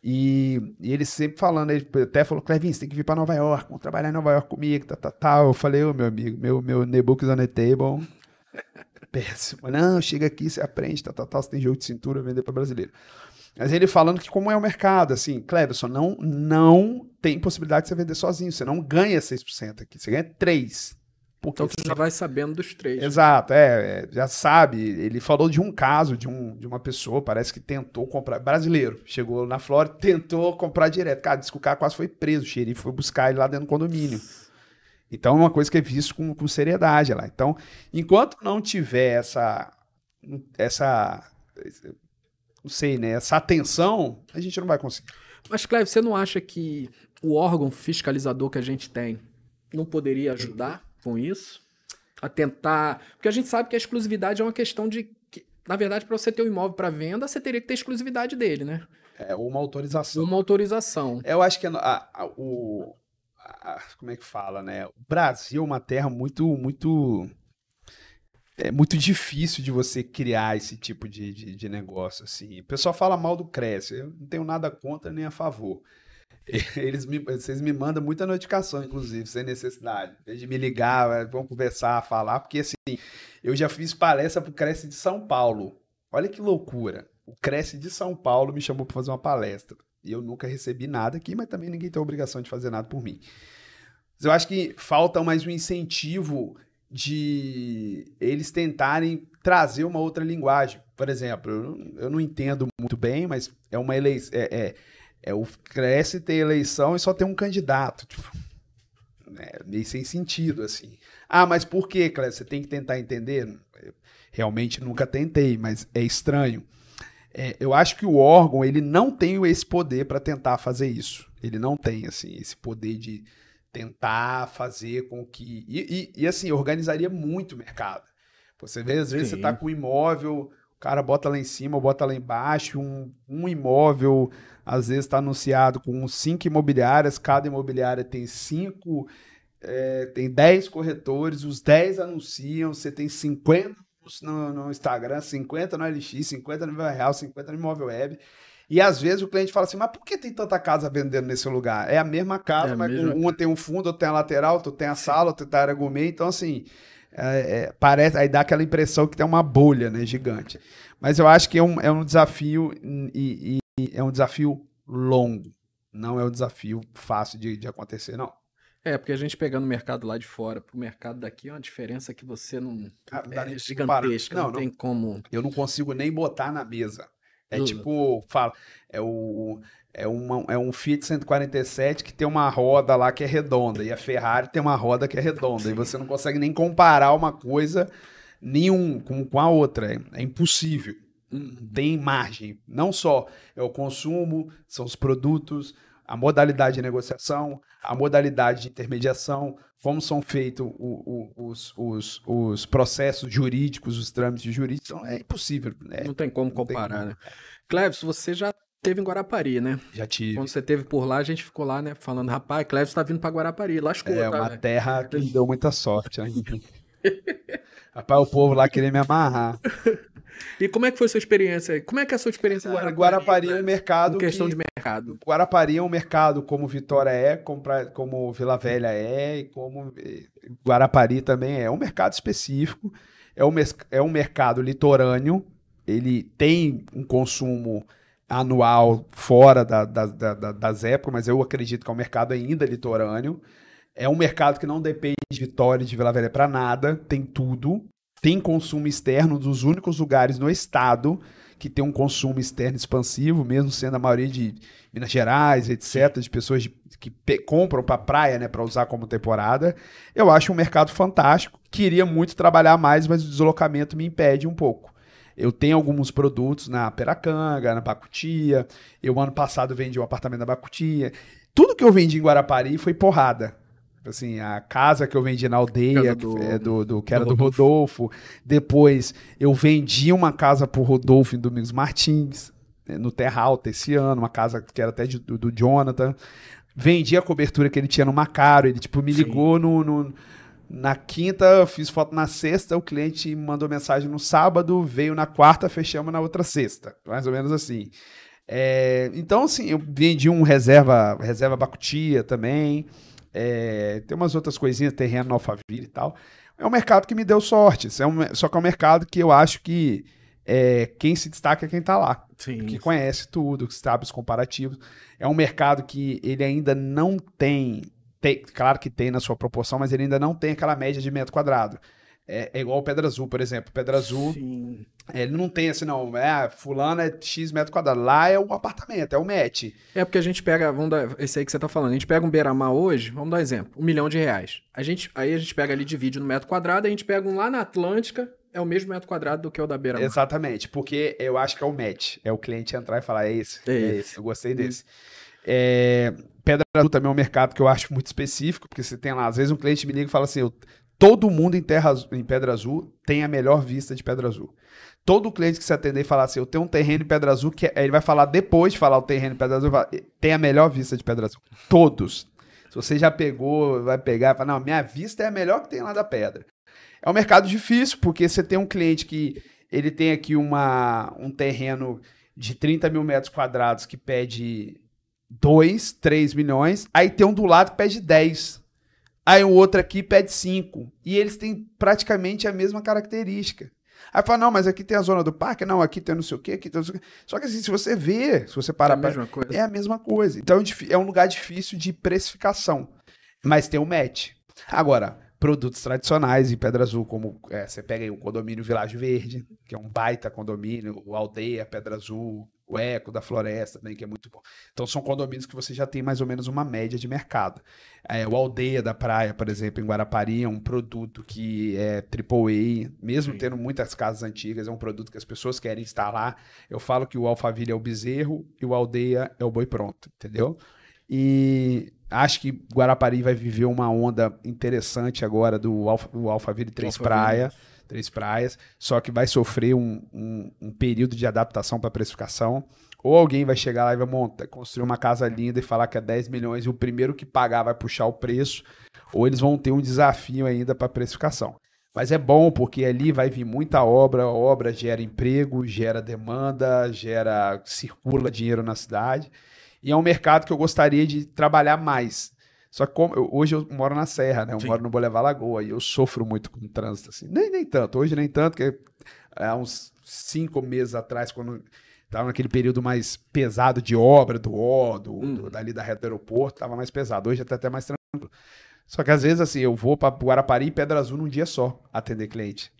E, e ele sempre falando, ele até falou, Clevin, você tem que vir para Nova York, vamos trabalhar em Nova York comigo, tá, tá, tá. Eu falei, ô meu amigo, meu, meu Nebook on the table, <laughs> péssimo. Não, chega aqui, você aprende, tá, tá, tá, você tem jogo de cintura, vender para brasileiro. Mas ele falando que como é o mercado, assim, Cleberson, não, não tem possibilidade de você vender sozinho. Você não ganha 6% aqui, você ganha 3%. Então você já vai sabendo dos três. Né? Exato, é, é, já sabe. Ele falou de um caso de, um, de uma pessoa, parece que tentou comprar, brasileiro, chegou na Flórida, tentou comprar direto. Cara, disse que o cara quase foi preso, o xerife foi buscar ele lá dentro do condomínio. Então é uma coisa que é visto com, com seriedade lá. Então, enquanto não tiver essa, essa não sei, né, essa atenção, a gente não vai conseguir. Mas, Cleve, você não acha que o órgão fiscalizador que a gente tem não poderia ajudar com isso? A tentar. Porque a gente sabe que a exclusividade é uma questão de. Que, na verdade, para você ter um imóvel para venda, você teria que ter exclusividade dele, né? É, uma autorização. Uma autorização. Eu acho que a, a, o, como é que fala, né? O Brasil é uma terra muito, muito é muito difícil de você criar esse tipo de, de, de, negócio assim. O pessoal fala mal do Cresce, eu não tenho nada contra nem a favor. <laughs> Eles me, vocês me mandam muita notificação, inclusive, sem necessidade. De me ligar, vamos conversar, falar, porque assim, eu já fiz palestra para o Cresce de São Paulo. Olha que loucura. O Cresce de São Paulo me chamou para fazer uma palestra. E eu nunca recebi nada aqui, mas também ninguém tem a obrigação de fazer nada por mim. Mas eu acho que falta mais um incentivo de eles tentarem trazer uma outra linguagem. Por exemplo, eu, não entendo muito bem, mas é uma eleição. É, é, é, o Cresce tem eleição e só tem um candidato. Tipo, é meio sem sentido, assim. Ah, mas por que, Cresce? Você tem que tentar entender. realmente nunca tentei, mas é estranho. É, eu acho que o órgão ele não tem esse poder para tentar fazer isso. Ele não tem assim esse poder de tentar fazer com que. E, e, e assim, organizaria muito o mercado. Você vê, às vezes, Sim. você está com um imóvel, o cara bota lá em cima, bota lá embaixo, um, um imóvel, às vezes está anunciado com cinco imobiliárias, cada imobiliária tem cinco, é, tem dez corretores, os dez anunciam, você tem 50 no, no Instagram, 50 no LX, 50 no Real, 50 no Imóvel Web. E às vezes o cliente fala assim, mas por que tem tanta casa vendendo nesse lugar? É a mesma casa, é mas mesma... uma tem um fundo, outra tem a lateral, outra tem a sala, outra tem a área gourmet. Então, assim, é, é, parece, aí dá aquela impressão que tem uma bolha né, gigante. Mas eu acho que é um, é um desafio e, e é um desafio longo. Não é um desafio fácil de, de acontecer, não. É, porque a gente pegando o mercado lá de fora pro mercado daqui é uma diferença que você não. Ah, é gigantesca, não, não, tem como. Eu não consigo nem botar na mesa. É tipo, fala, é o é, uma, é um Fiat 147 que tem uma roda lá que é redonda e a Ferrari tem uma roda que é redonda e você não consegue nem comparar uma coisa nenhum com, com a outra, é, é impossível. Uhum. Tem margem, não só é o consumo, são os produtos, a modalidade de negociação, a modalidade de intermediação, como são feitos os, os, os, processos jurídicos, os trâmites jurídicos, então é impossível. Né? Não tem como comparar, como. né? Cleves, você já teve em Guarapari, né? Já tive. Quando você teve por lá, a gente ficou lá, né? Falando, rapaz, Cleves tá vindo para Guarapari, lascou, É tá, uma né? terra que me <laughs> deu muita sorte. Né? <laughs> rapaz, o povo lá queria me amarrar. E como é que foi a sua experiência? Como é que é a sua experiência em Guarapari? Guarapari é um mercado. Em questão que... de mercado. Guarapari é um mercado como Vitória é, como, pra... como Vila Velha é, e como Guarapari também é. É um mercado específico, é um, mes... é um mercado litorâneo, ele tem um consumo anual fora da, da, da, das épocas, mas eu acredito que é um mercado ainda litorâneo. É um mercado que não depende de Vitória e de Vila Velha para nada, tem tudo tem consumo externo, dos únicos lugares no estado que tem um consumo externo expansivo, mesmo sendo a maioria de Minas Gerais, etc., de pessoas de, que compram para praia, né, para usar como temporada. Eu acho um mercado fantástico. Queria muito trabalhar mais, mas o deslocamento me impede um pouco. Eu tenho alguns produtos na Peracanga, na Bacutia. Eu, ano passado, vendi um apartamento na Bacutia. Tudo que eu vendi em Guarapari foi porrada. Assim, a casa que eu vendi na aldeia, do, que, é do, do, que era do Rodolfo. Rodolfo. Depois, eu vendi uma casa pro Rodolfo em Domingos Martins, né, no Terra Alta esse ano, uma casa que era até de, do, do, Jonathan. Vendi a cobertura que ele tinha no Macaro. Ele, tipo, me ligou no, no, na quinta, fiz foto na sexta, o cliente mandou mensagem no sábado, veio na quarta, fechamos na outra sexta. Mais ou menos assim. É, então, assim, eu vendi um reserva, reserva Bacutia também. É, tem umas outras coisinhas, terreno no Alphaville e tal. É um mercado que me deu sorte. É um, só que é um mercado que eu acho que é, quem se destaca é quem está lá. Sim, que conhece tudo, que sabe os comparativos. É um mercado que ele ainda não tem, tem, claro que tem na sua proporção, mas ele ainda não tem aquela média de metro quadrado. É, é igual o Pedra Azul, por exemplo. Pedra Azul, Sim. Ele não tem assim, não. É, fulano é X metro quadrado. Lá é o apartamento, é o match. É porque a gente pega, vamos dar, esse aí que você tá falando, a gente pega um beira-mar hoje, vamos dar um exemplo, um milhão de reais. A gente, aí a gente pega ali, divide no metro quadrado, a gente pega um lá na Atlântica, é o mesmo metro quadrado do que o da beira-mar. Exatamente, porque eu acho que é o match. É o cliente entrar e falar, é esse, é, é esse. esse. Eu gostei desse. É, Pedra Azul também é um mercado que eu acho muito específico, porque você tem lá, às vezes um cliente me liga e fala assim, eu Todo mundo em, terra, em Pedra Azul tem a melhor vista de Pedra Azul. Todo cliente que se atender e falar assim, eu tenho um terreno em Pedra Azul, que é, ele vai falar depois de falar o terreno em Pedra Azul, tem a melhor vista de Pedra Azul. Todos. Se você já pegou, vai pegar fala, não, minha vista é a melhor que tem lá da pedra. É um mercado difícil, porque você tem um cliente que ele tem aqui uma, um terreno de 30 mil metros quadrados que pede 2, 3 milhões, aí tem um do lado que pede 10. Aí o outro aqui pede 5. E eles têm praticamente a mesma característica. Aí fala, não, mas aqui tem a zona do parque, não, aqui tem não sei o quê, aqui tem não sei o quê. Só que assim, se você vê, se você parar É a mesma coisa. é a mesma coisa. Então é um lugar difícil de precificação. Mas tem o match. Agora, produtos tradicionais em Pedra Azul, como é, você pega aí o condomínio Vilagem Verde, que é um baita condomínio, o Aldeia Pedra Azul, o Eco da Floresta também, que é muito bom. Então são condomínios que você já tem mais ou menos uma média de mercado. É, o Aldeia da Praia, por exemplo, em Guarapari, é um produto que é AAA, mesmo Sim. tendo muitas casas antigas, é um produto que as pessoas querem instalar. Eu falo que o Alphaville é o bezerro e o Aldeia é o boi pronto, entendeu? E acho que Guarapari vai viver uma onda interessante agora do Alfa, do Alphaville Três Alphaville. Praia, Três Praias, só que vai sofrer um, um, um período de adaptação para precificação. Ou alguém vai chegar lá e vai montar, construir uma casa linda e falar que é 10 milhões e o primeiro que pagar vai puxar o preço, ou eles vão ter um desafio ainda para precificação. Mas é bom porque ali vai vir muita obra, obra gera emprego, gera demanda, gera circula dinheiro na cidade. E é um mercado que eu gostaria de trabalhar mais. Só que como eu- hoje eu moro na Serra, né? Eu Sim. moro no Boulevard Lagoa e eu sofro muito com o trânsito assim. Nem, nem tanto, hoje nem tanto, porque há uns cinco meses atrás, quando estava naquele período mais pesado de obra do O, do, Hum. do- dali da reta do aeroporto, estava mais pesado. Hoje tá até mais tranquilo. Só que às vezes, assim, eu vou para Guarapari e Pedra Azul num dia só atender cliente.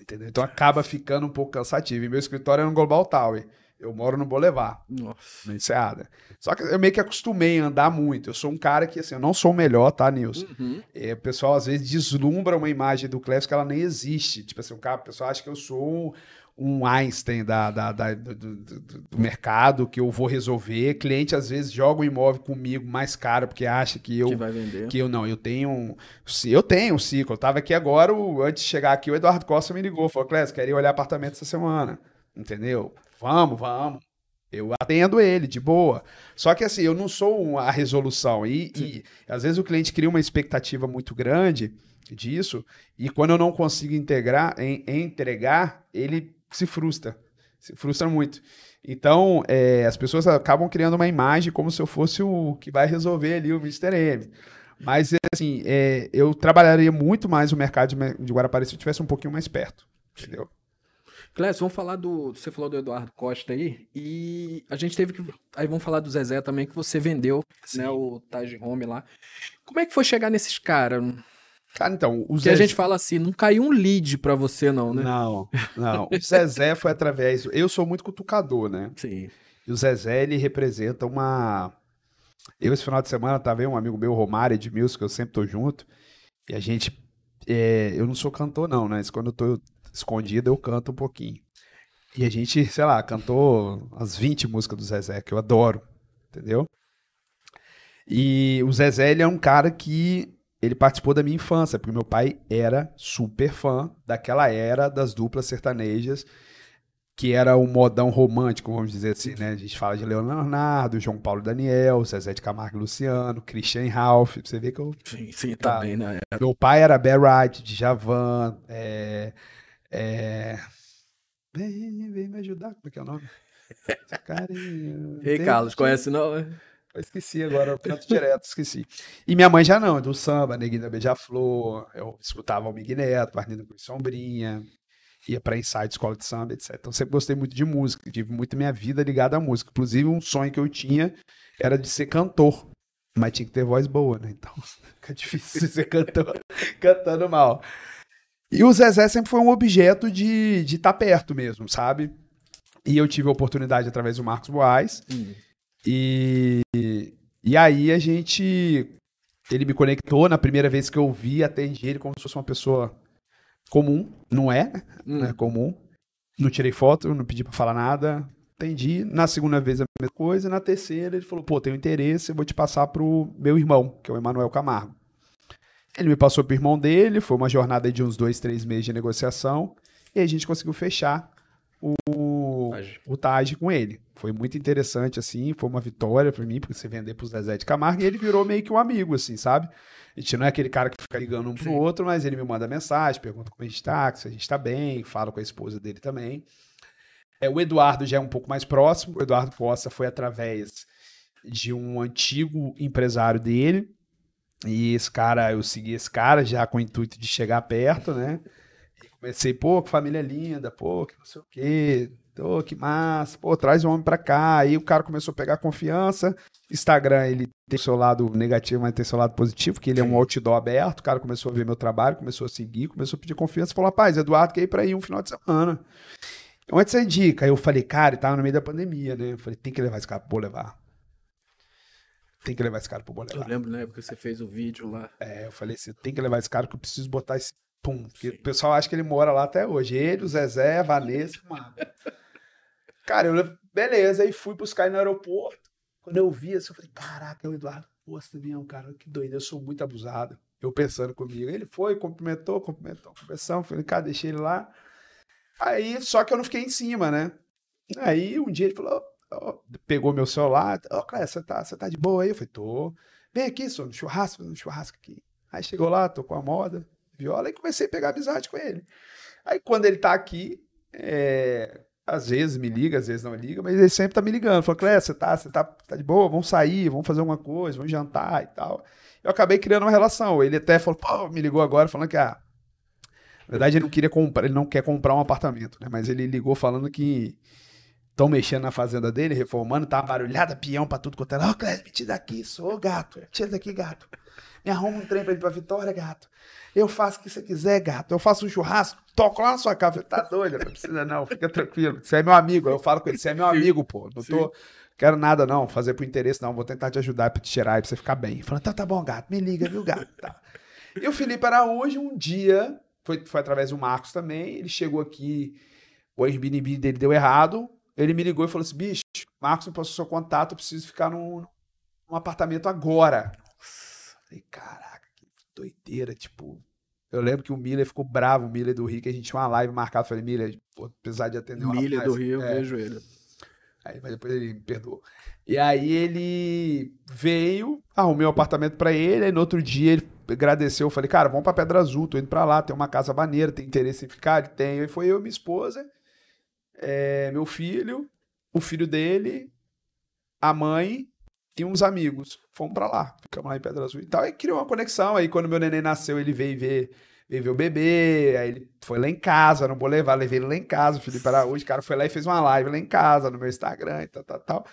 Entendeu? Então acaba ficando um pouco cansativo. E meu escritório é no Global Tower. Eu moro no Boulevard, Nossa. na Enseada. Só que eu meio que acostumei a andar muito. Eu sou um cara que, assim, eu não sou o melhor, tá, Nilson? Uhum. É, o pessoal às vezes deslumbra uma imagem do Cleves que ela nem existe. Tipo assim, o, cara, o pessoal acha que eu sou um, um Einstein da, da- da- do, do- do- do mercado, que eu vou resolver. Cliente às vezes joga o imóvel comigo mais caro porque acha que eu Que vai vender. que eu não, eu tenho um. se- Eu tenho um ciclo. Eu tava aqui agora, o- antes de chegar aqui, o Eduardo Costa me ligou. Falou, Clécio, queria olhar apartamento essa semana. Entendeu? Vamos, vamos. Eu atendo ele, de boa. Só que assim, eu não sou a resolução. E, e às vezes o cliente cria uma expectativa muito grande disso, e quando eu não consigo integrar, em- entregar, ele se frustra. Se frustra muito. Então, é, as pessoas acabam criando uma imagem como se eu fosse o que vai resolver ali o Mr. M. Mas, assim, é, eu trabalharia muito mais o mercado de, de Guarapari se eu estivesse um pouquinho mais perto. Entendeu? Clécio, vamos falar do. Você falou do Eduardo Costa aí. E a gente teve que. Aí vamos falar do Zezé também, que você vendeu, Sim. né? O Taj Home lá. Como é que foi chegar nesses caras? Cara, então, o Porque a Zezé- gente fala assim, não caiu um lead pra você, não, né? Não, não. <laughs> O Zezé foi através. Eu sou muito cutucador, né? Sim. E o Zezé, ele representa uma. Eu, esse final de semana, tava aí um amigo meu, Romário Edmilson, que eu sempre tô junto. E a gente. é, eu não sou cantor, não, né? Mas quando eu tô escondido, eu canto um pouquinho. E a gente, sei lá, cantou as 20 músicas do Zezé, que eu adoro. Entendeu? E o Zezé, ele é um cara que. Ele participou da minha infância, porque meu pai era super fã daquela era das duplas sertanejas que era o modão romântico, vamos dizer assim, né? A gente fala de Leonardo, João Paulo Daniel, Zezé de Camargo e Luciano, Christian Ralph. Você vê que eu... Sim, sim, Tá. também, né? meu pai era Bear Wright, de Javan, é... é... Vem, vem me ajudar, como é que é o nome? Carinho. <laughs> Ei, Carlos, conhece não? Eu esqueci agora, eu canto direto, esqueci. E minha mãe já não, do samba, Neguinho da Beija-Flor, eu escutava o Miguel Neto, Arlindo Cruz Sombrinha, ia pra ensaio de escola de samba, etc. Então sempre gostei muito de música, tive muito minha vida ligada à música. Inclusive um sonho que eu tinha era de ser cantor, mas tinha que ter voz boa, né? Então <laughs> fica difícil ser cantor <laughs> cantando mal. E o Zezé sempre foi um objeto de estar de tá perto mesmo, sabe? E eu tive a oportunidade através do Marcos Boaz, Hum. e, e aí a gente. Ele me conectou na primeira vez que eu vi, atendi ele como se fosse uma pessoa comum. Não é, né? Hum. Não é comum. Não tirei foto, não pedi pra falar nada. Atendi. Na segunda vez a mesma coisa. Na terceira ele falou: pô, tenho interesse, eu vou te passar pro meu irmão, que é o Emanuel Camargo. Ele me passou pro irmão dele, foi uma jornada de uns dois, três meses de negociação. E a gente conseguiu fechar o, Taj. o Taj com ele. Foi muito interessante, assim, foi uma vitória para mim, porque você vender pro Zezé de Camargo, e ele virou meio que um amigo, assim, sabe? A gente não é aquele cara que fica ligando um pro Sim. outro, mas ele me manda mensagem, pergunta como a gente tá, se a gente tá bem, fala com a esposa dele também. É, o Eduardo já é um pouco mais próximo, o Eduardo Costa foi através de um antigo empresário dele, e esse cara, eu segui esse cara já com o intuito de chegar perto, né? E comecei, pô, que família linda, pô, que não sei o quê, Ô, oh, que massa, pô, traz o homem pra cá. Aí o cara começou a pegar confiança. Instagram, ele tem seu lado negativo, mas tem seu lado positivo, que ele é um outdoor aberto. O cara começou a ver meu trabalho, começou a seguir, começou a pedir confiança. Falou, rapaz, Eduardo quer ir pra ir um final de semana. Onde você indica? Aí eu falei, cara, ele tava no meio da pandemia, né? Eu falei, tem que levar esse cara pro levar. Tem que levar esse cara pro Bolevar. Eu lembro, né? Porque você fez o vídeo lá. É, eu falei assim, tem que levar esse cara que eu preciso botar esse pum. Porque o pessoal acha que ele mora lá até hoje. Ele, o Zezé, a Vanessa, mano. Cara, eu, beleza, aí fui buscar ele no aeroporto. Quando eu vi assim, eu falei, caraca, é o Eduardo Costa um cara, que doido, eu sou muito abusado. Eu pensando comigo. Ele foi, cumprimentou, cumprimentou, conversamos, falei, cara, deixei ele lá. Aí, só que eu não fiquei em cima, né? Aí, um dia ele falou, pegou meu celular, ó, oh, Cléia, você tá, você tá de boa aí? Eu falei, tô. Vem aqui, sou no churrasco, no churrasco aqui. Aí chegou lá, tocou a moda, viola, e comecei a pegar amizade com ele. Aí, quando ele tá aqui, é, às vezes me liga, às vezes não liga, mas ele sempre tá me ligando. Falou, Cléber, você tá, você tá, tá de boa? Vamos sair, vamos fazer alguma coisa, vamos jantar e tal. Eu acabei criando uma relação. Ele até falou, pô, me ligou agora falando que, ah, na verdade ele não queria comprar, ele não quer comprar um apartamento, né? Mas ele ligou falando que estão mexendo na fazenda dele, reformando, tá barulhada, peão pra tudo quanto é. Ó, oh, Cléber, me tira daqui, sou gato. Tira daqui, gato. Me arruma um trem pra ir pra Vitória, gato. Eu faço o que você quiser, gato. Eu faço um churrasco, toco lá na sua casa. Tá doido? Não precisa não, fica tranquilo. Você é meu amigo. Eu falo com ele, você é meu amigo, pô. Não tô... Quero nada, não, fazer por interesse, não. Vou tentar te ajudar pra te tirar e pra você ficar bem. Falando, tá, tá bom, gato, me liga, viu, gato? Tá. E o Felipe Araújo, um dia, foi, foi através do Marcos também, ele chegou aqui, o Airbnb dele deu errado, ele me ligou e falou assim, bicho, Marcos, não posso seu contato, eu preciso ficar num, num apartamento agora. Nossa, falei, caraca, que doideira, tipo, eu lembro que o Miller ficou bravo, o Miller do Rio, que a gente tinha uma live marcada. Falei, Miller, apesar de atender o Miller do Rio, é. eu vejo ele. Aí, mas depois ele me perdoou. E aí ele veio, arrumei o um apartamento para ele, aí no outro dia ele agradeceu, eu falei, cara, vamos pra Pedra Azul, tô indo pra lá, tem uma casa maneira, tem interesse em ficar? Ele tem. Aí foi eu, minha esposa, é, meu filho, o filho dele, a mãe e uns amigos. Fomos pra lá, ficamos lá em Pedra Azul e tal. E criou uma conexão. Aí quando meu neném nasceu, ele veio ver, veio ver o bebê. Aí ele foi lá em casa, não vou levar, levei ele lá em casa. O Felipe Araújo, o cara foi lá e fez uma live lá em casa, no meu Instagram e tal, tal, tal.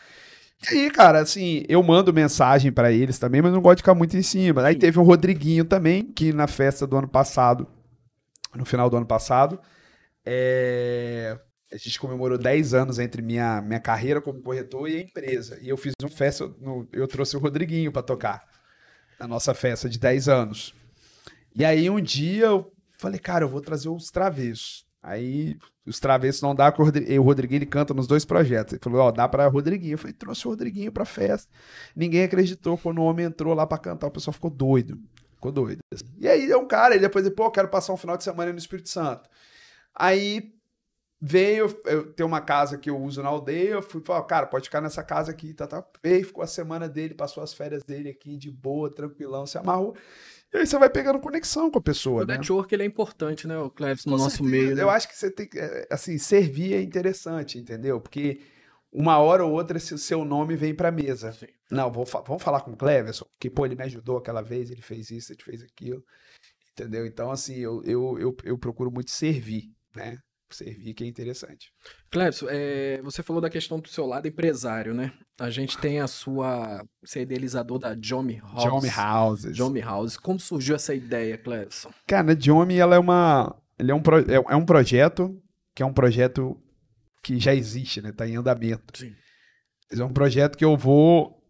E aí, cara, assim, eu mando mensagem para eles também, mas não gosto de ficar muito em cima. Aí teve o Rodriguinho também, que na festa do ano passado, no final do ano passado, é, a gente comemorou 10 anos entre minha, minha carreira como corretor e a empresa. E eu fiz uma festa, no, eu trouxe o Rodriguinho para tocar na nossa festa de 10 anos. E aí um dia eu falei, cara, eu vou trazer os travessos. Aí os travessos não dá, o Rodriguinho, ele canta nos dois projetos. Ele falou, ó, dá para Rodriguinho. Eu falei, trouxe o Rodriguinho pra festa. Ninguém acreditou. Quando o homem entrou lá para cantar, o pessoal ficou doido. Ficou doido. E aí é um cara, e depois, pô, quero passar um final de semana no Espírito Santo. Aí veio, eu tenho uma casa que eu uso na aldeia, eu fui falar, cara, pode ficar nessa casa aqui, tá, tá. Veio, ficou a semana dele, passou as férias dele aqui de boa, tranquilão, se amarrou. E aí você vai pegando conexão com a pessoa, o né? O network, ele é importante, né, o Cleves, no com nosso certeza. meio. Né? Eu acho que você tem que, é, assim, servir é interessante, entendeu? Porque uma hora ou outra o seu nome vem pra mesa. Sim. Não, vou, vamos falar com o Cleverson, porque, pô, ele me ajudou aquela vez, ele fez isso, ele fez aquilo, entendeu? Então, assim, eu, eu, eu, eu procuro muito servir, né? Servir que é interessante. Clebson, é, você falou da questão do seu lado empresário, né? A gente tem a sua. Você é idealizador da Jomi House. Jomi Houses. Jomi House. Como surgiu essa ideia, Clebson? Cara, a Jomi, ela é uma. Ele é um, pro, é, é, um projeto que é um projeto que já existe, né? Tá em andamento. Sim. É um projeto que eu vou.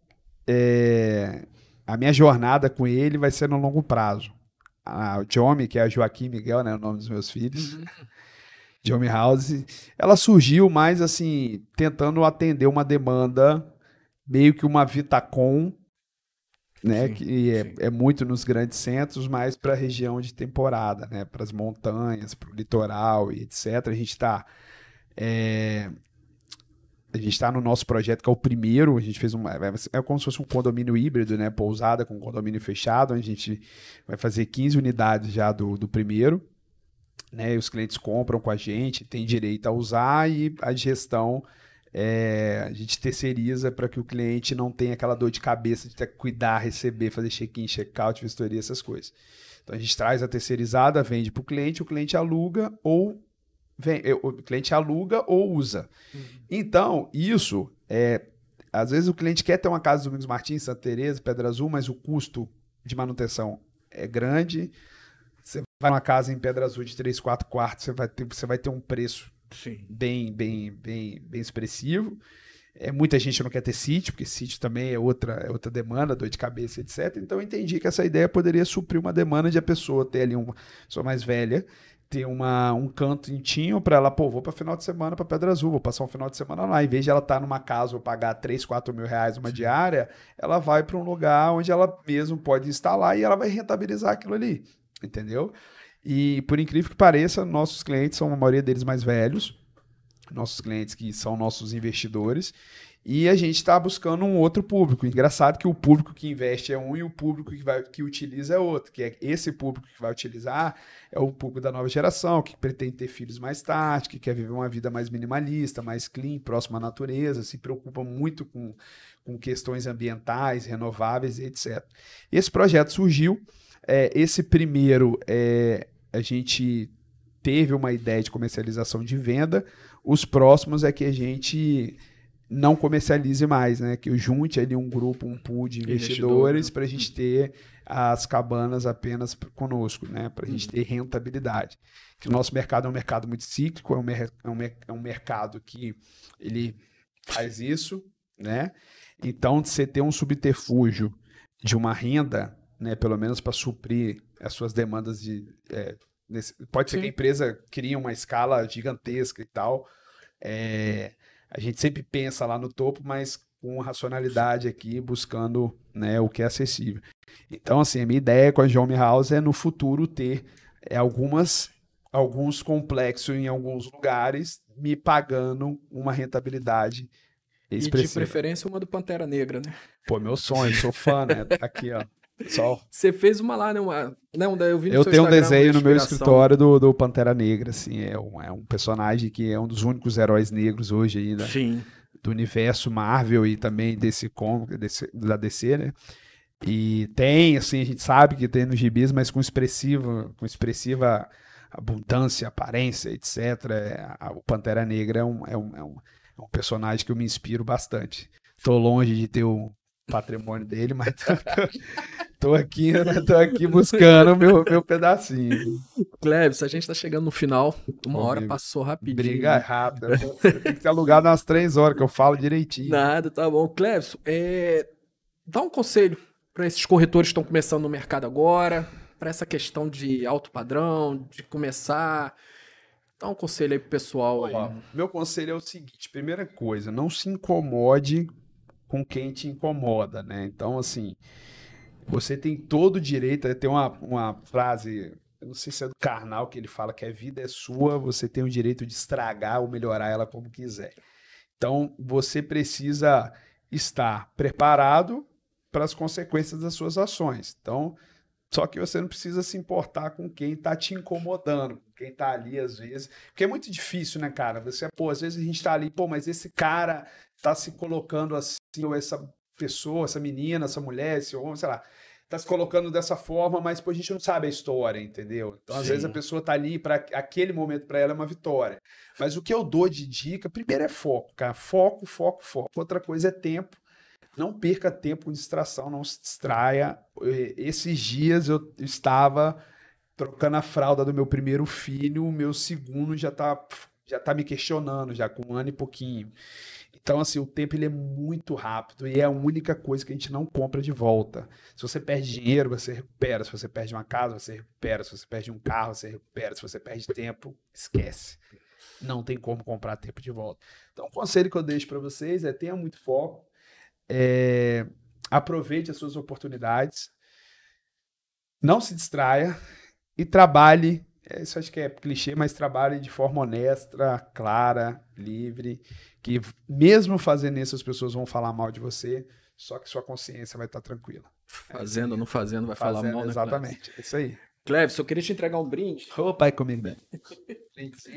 É, a minha jornada com ele vai ser no longo prazo. A Jomi, que é a Joaquim Miguel, né? O nome dos meus filhos. Uhum. De Home House, ela surgiu mais assim, tentando atender uma demanda, meio que uma Vitacom, né? Sim, que é, é, muito nos grandes centros, mas para a região de temporada, né? Para as montanhas, para o litoral e etc. A gente está é, a gente está no nosso projeto, que é o primeiro. A gente fez um. É como se fosse um condomínio híbrido, né? Pousada com condomínio fechado. A gente vai fazer 15 unidades já do, do primeiro. Né, os clientes compram com a gente, tem direito a usar e a gestão é, a gente terceiriza para que o cliente não tenha aquela dor de cabeça de ter que cuidar, receber, fazer check-in, check-out, vistoria, essas coisas. Então a gente traz a terceirizada, vende para o cliente, o cliente aluga ou vem, é, o cliente aluga ou usa. Uhum. Então, isso é. Às vezes o cliente quer ter uma casa do Domingos Martins, Santa Teresa, Pedra Azul, mas o custo de manutenção é grande. Vai numa casa em Pedra Azul de 3, 4 quartos, você vai ter, você vai ter um preço Sim. bem, bem, bem, bem expressivo. É, muita gente não quer ter sítio, porque sítio também é outra, é outra demanda, dor de cabeça, etc. Então eu entendi que essa ideia poderia suprir uma demanda de a pessoa ter ali uma pessoa mais velha, ter uma, um cantinho para ela, pô, vou para final de semana para Pedra Azul, vou passar um final de semana lá. Em vez de ela estar tá numa casa ou pagar 3, 4 mil reais uma Sim. diária, ela vai para um lugar onde ela mesmo pode instalar e ela vai rentabilizar aquilo ali, entendeu? E por incrível que pareça, nossos clientes são a maioria deles mais velhos, nossos clientes que são nossos investidores, e a gente está buscando um outro público. Engraçado que o público que investe é um e o público que, vai, que utiliza é outro. Que é esse público que vai utilizar é o público da nova geração, que pretende ter filhos mais tarde, que quer viver uma vida mais minimalista, mais clean, próxima à natureza, se preocupa muito com, com questões ambientais, renováveis, etc. Esse projeto surgiu. É, esse primeiro é, a gente teve uma ideia de comercialização de venda, os próximos é que a gente não comercialize mais, né? Que eu junte ali um grupo, um pool de investidores para a gente ter as cabanas apenas conosco, né? Para a gente ter rentabilidade. Que o nosso mercado é um mercado muito cíclico, é um, é um, é um mercado que ele faz isso, né? Então, você ter um subterfúgio de uma renda, né? Pelo menos para suprir as suas demandas de. É, nesse, pode ser Sim. que a empresa crie uma escala gigantesca e tal. É, a gente sempre pensa lá no topo, mas com racionalidade aqui, buscando né, o que é acessível. Então, assim, a minha ideia com a Home House é no futuro ter é, algumas alguns complexos em alguns lugares me pagando uma rentabilidade expressiva. E de preferência uma do Pantera Negra, né? Pô, meu sonho, sou fã, né? Tá aqui, ó. Só. Você fez uma lá, né? Uma... Não, eu vi no Eu tenho um desenho no meu escritório do, do Pantera Negra, assim. É um, é um personagem que é um dos únicos heróis negros hoje ainda. Sim. Do universo Marvel e também desse cômico, desse, da DC, né? E tem, assim, a gente sabe que tem nos gibis, mas com expressiva, com expressiva abundância, aparência, etc. É, o Pantera Negra é um, é, um, é, um, é um personagem que eu me inspiro bastante. Tô longe de ter o patrimônio dele, mas <laughs> tô, tô aqui, né, tô aqui buscando meu, meu pedacinho. Cleves, a gente tá chegando no final. Uma hora passou rapidinho. Briga rápida. Tem que ter alugado umas três horas, que eu falo direitinho. Nada, tá bom. Cleves, é... dá um conselho para esses corretores que estão começando no mercado agora, para essa questão de alto padrão, de começar. Dá um conselho aí pro pessoal. Aí. meu conselho é o seguinte: primeira coisa, não se incomode com quem te incomoda, né? Então, assim, você tem todo o direito. Tem uma, uma frase, eu não sei se é do Karnal, que ele fala que a vida é sua, você tem o direito de estragar ou melhorar ela como quiser. Então, você precisa estar preparado para as consequências das suas ações. Então, só que você não precisa se importar com quem está te incomodando, com quem está ali às vezes. Porque é muito difícil, né, cara? Você, pô, às vezes a gente está ali, pô, mas esse cara está se colocando assim, ou essa pessoa, essa menina, essa mulher, esse homem, sei lá, está se colocando dessa forma, mas pô, a gente não sabe a história, entendeu? Então, às Sim. vezes a pessoa está ali para aquele momento para ela é uma vitória. Mas o que eu dou de dica, primeiro é foco, cara, foco, foco, foco. Outra coisa é tempo. Não perca tempo com distração, não se distraia. Esses dias eu estava trocando a fralda do meu primeiro filho, o meu segundo já está já tá me questionando, já com um ano e pouquinho. Então, assim, o tempo ele é muito rápido e é a única coisa que a gente não compra de volta. Se você perde dinheiro, você recupera. Se você perde uma casa, você recupera. Se você perde um carro, você recupera. Se você perde tempo, esquece. Não tem como comprar tempo de volta. Então, o conselho que eu deixo para vocês é tenha muito foco, é, aproveite as suas oportunidades, não se distraia e trabalhe é, isso acho que é clichê, mas trabalhe de forma honesta, clara, livre, que mesmo fazendo isso as pessoas vão falar mal de você, só que sua consciência vai estar tranquila. Fazendo ou não fazendo, vai fazendo, falar mal, né, Exatamente, é isso aí. Cleves, eu queria te entregar um brinde. Ô, pai comigo, <laughs> velho.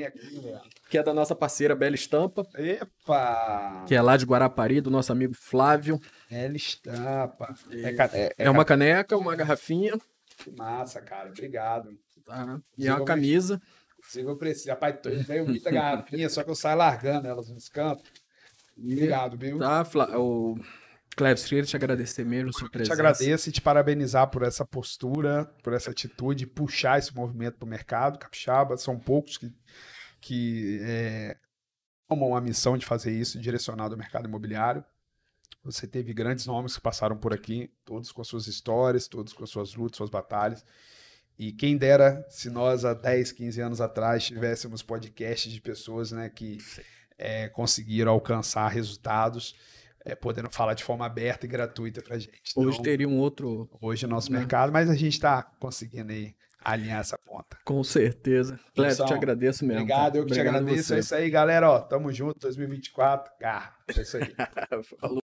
aqui, velho. Que é da nossa parceira Bela Estampa. Epa! Que é lá de Guarapari, do nosso amigo Flávio. Bela Estampa. É, é, é, é uma caneca, uma garrafinha. Que massa, cara. Obrigado. Tá. E é uma camisa. Se eu preciso. Rapaz, eu tenho muita garrafinha, só que eu saio largando elas nos cantos. Obrigado, viu? Tá, Flávio. O... Cleves, queria te agradecer mesmo sua presença. Te agradeço e te parabenizar por essa postura, por essa atitude, puxar esse movimento para o mercado capixaba. São poucos que, que é, tomam a missão de fazer isso, direcionado ao mercado imobiliário. Você teve grandes nomes que passaram por aqui, todos com as suas histórias, todos com as suas lutas, suas batalhas. E quem dera se nós, há 10, 15 anos atrás, tivéssemos podcasts de pessoas né, que é, conseguiram alcançar resultados é, podendo falar de forma aberta e gratuita para gente. Então, hoje teria um outro. Hoje é o nosso né? mercado, mas a gente está conseguindo aí alinhar essa ponta. Com certeza. Cléber, te agradeço mesmo. Obrigado, tá? eu que te agradeço. É isso aí, galera. Ó, tamo junto, 2024. Garra. É isso aí. <laughs> Falou.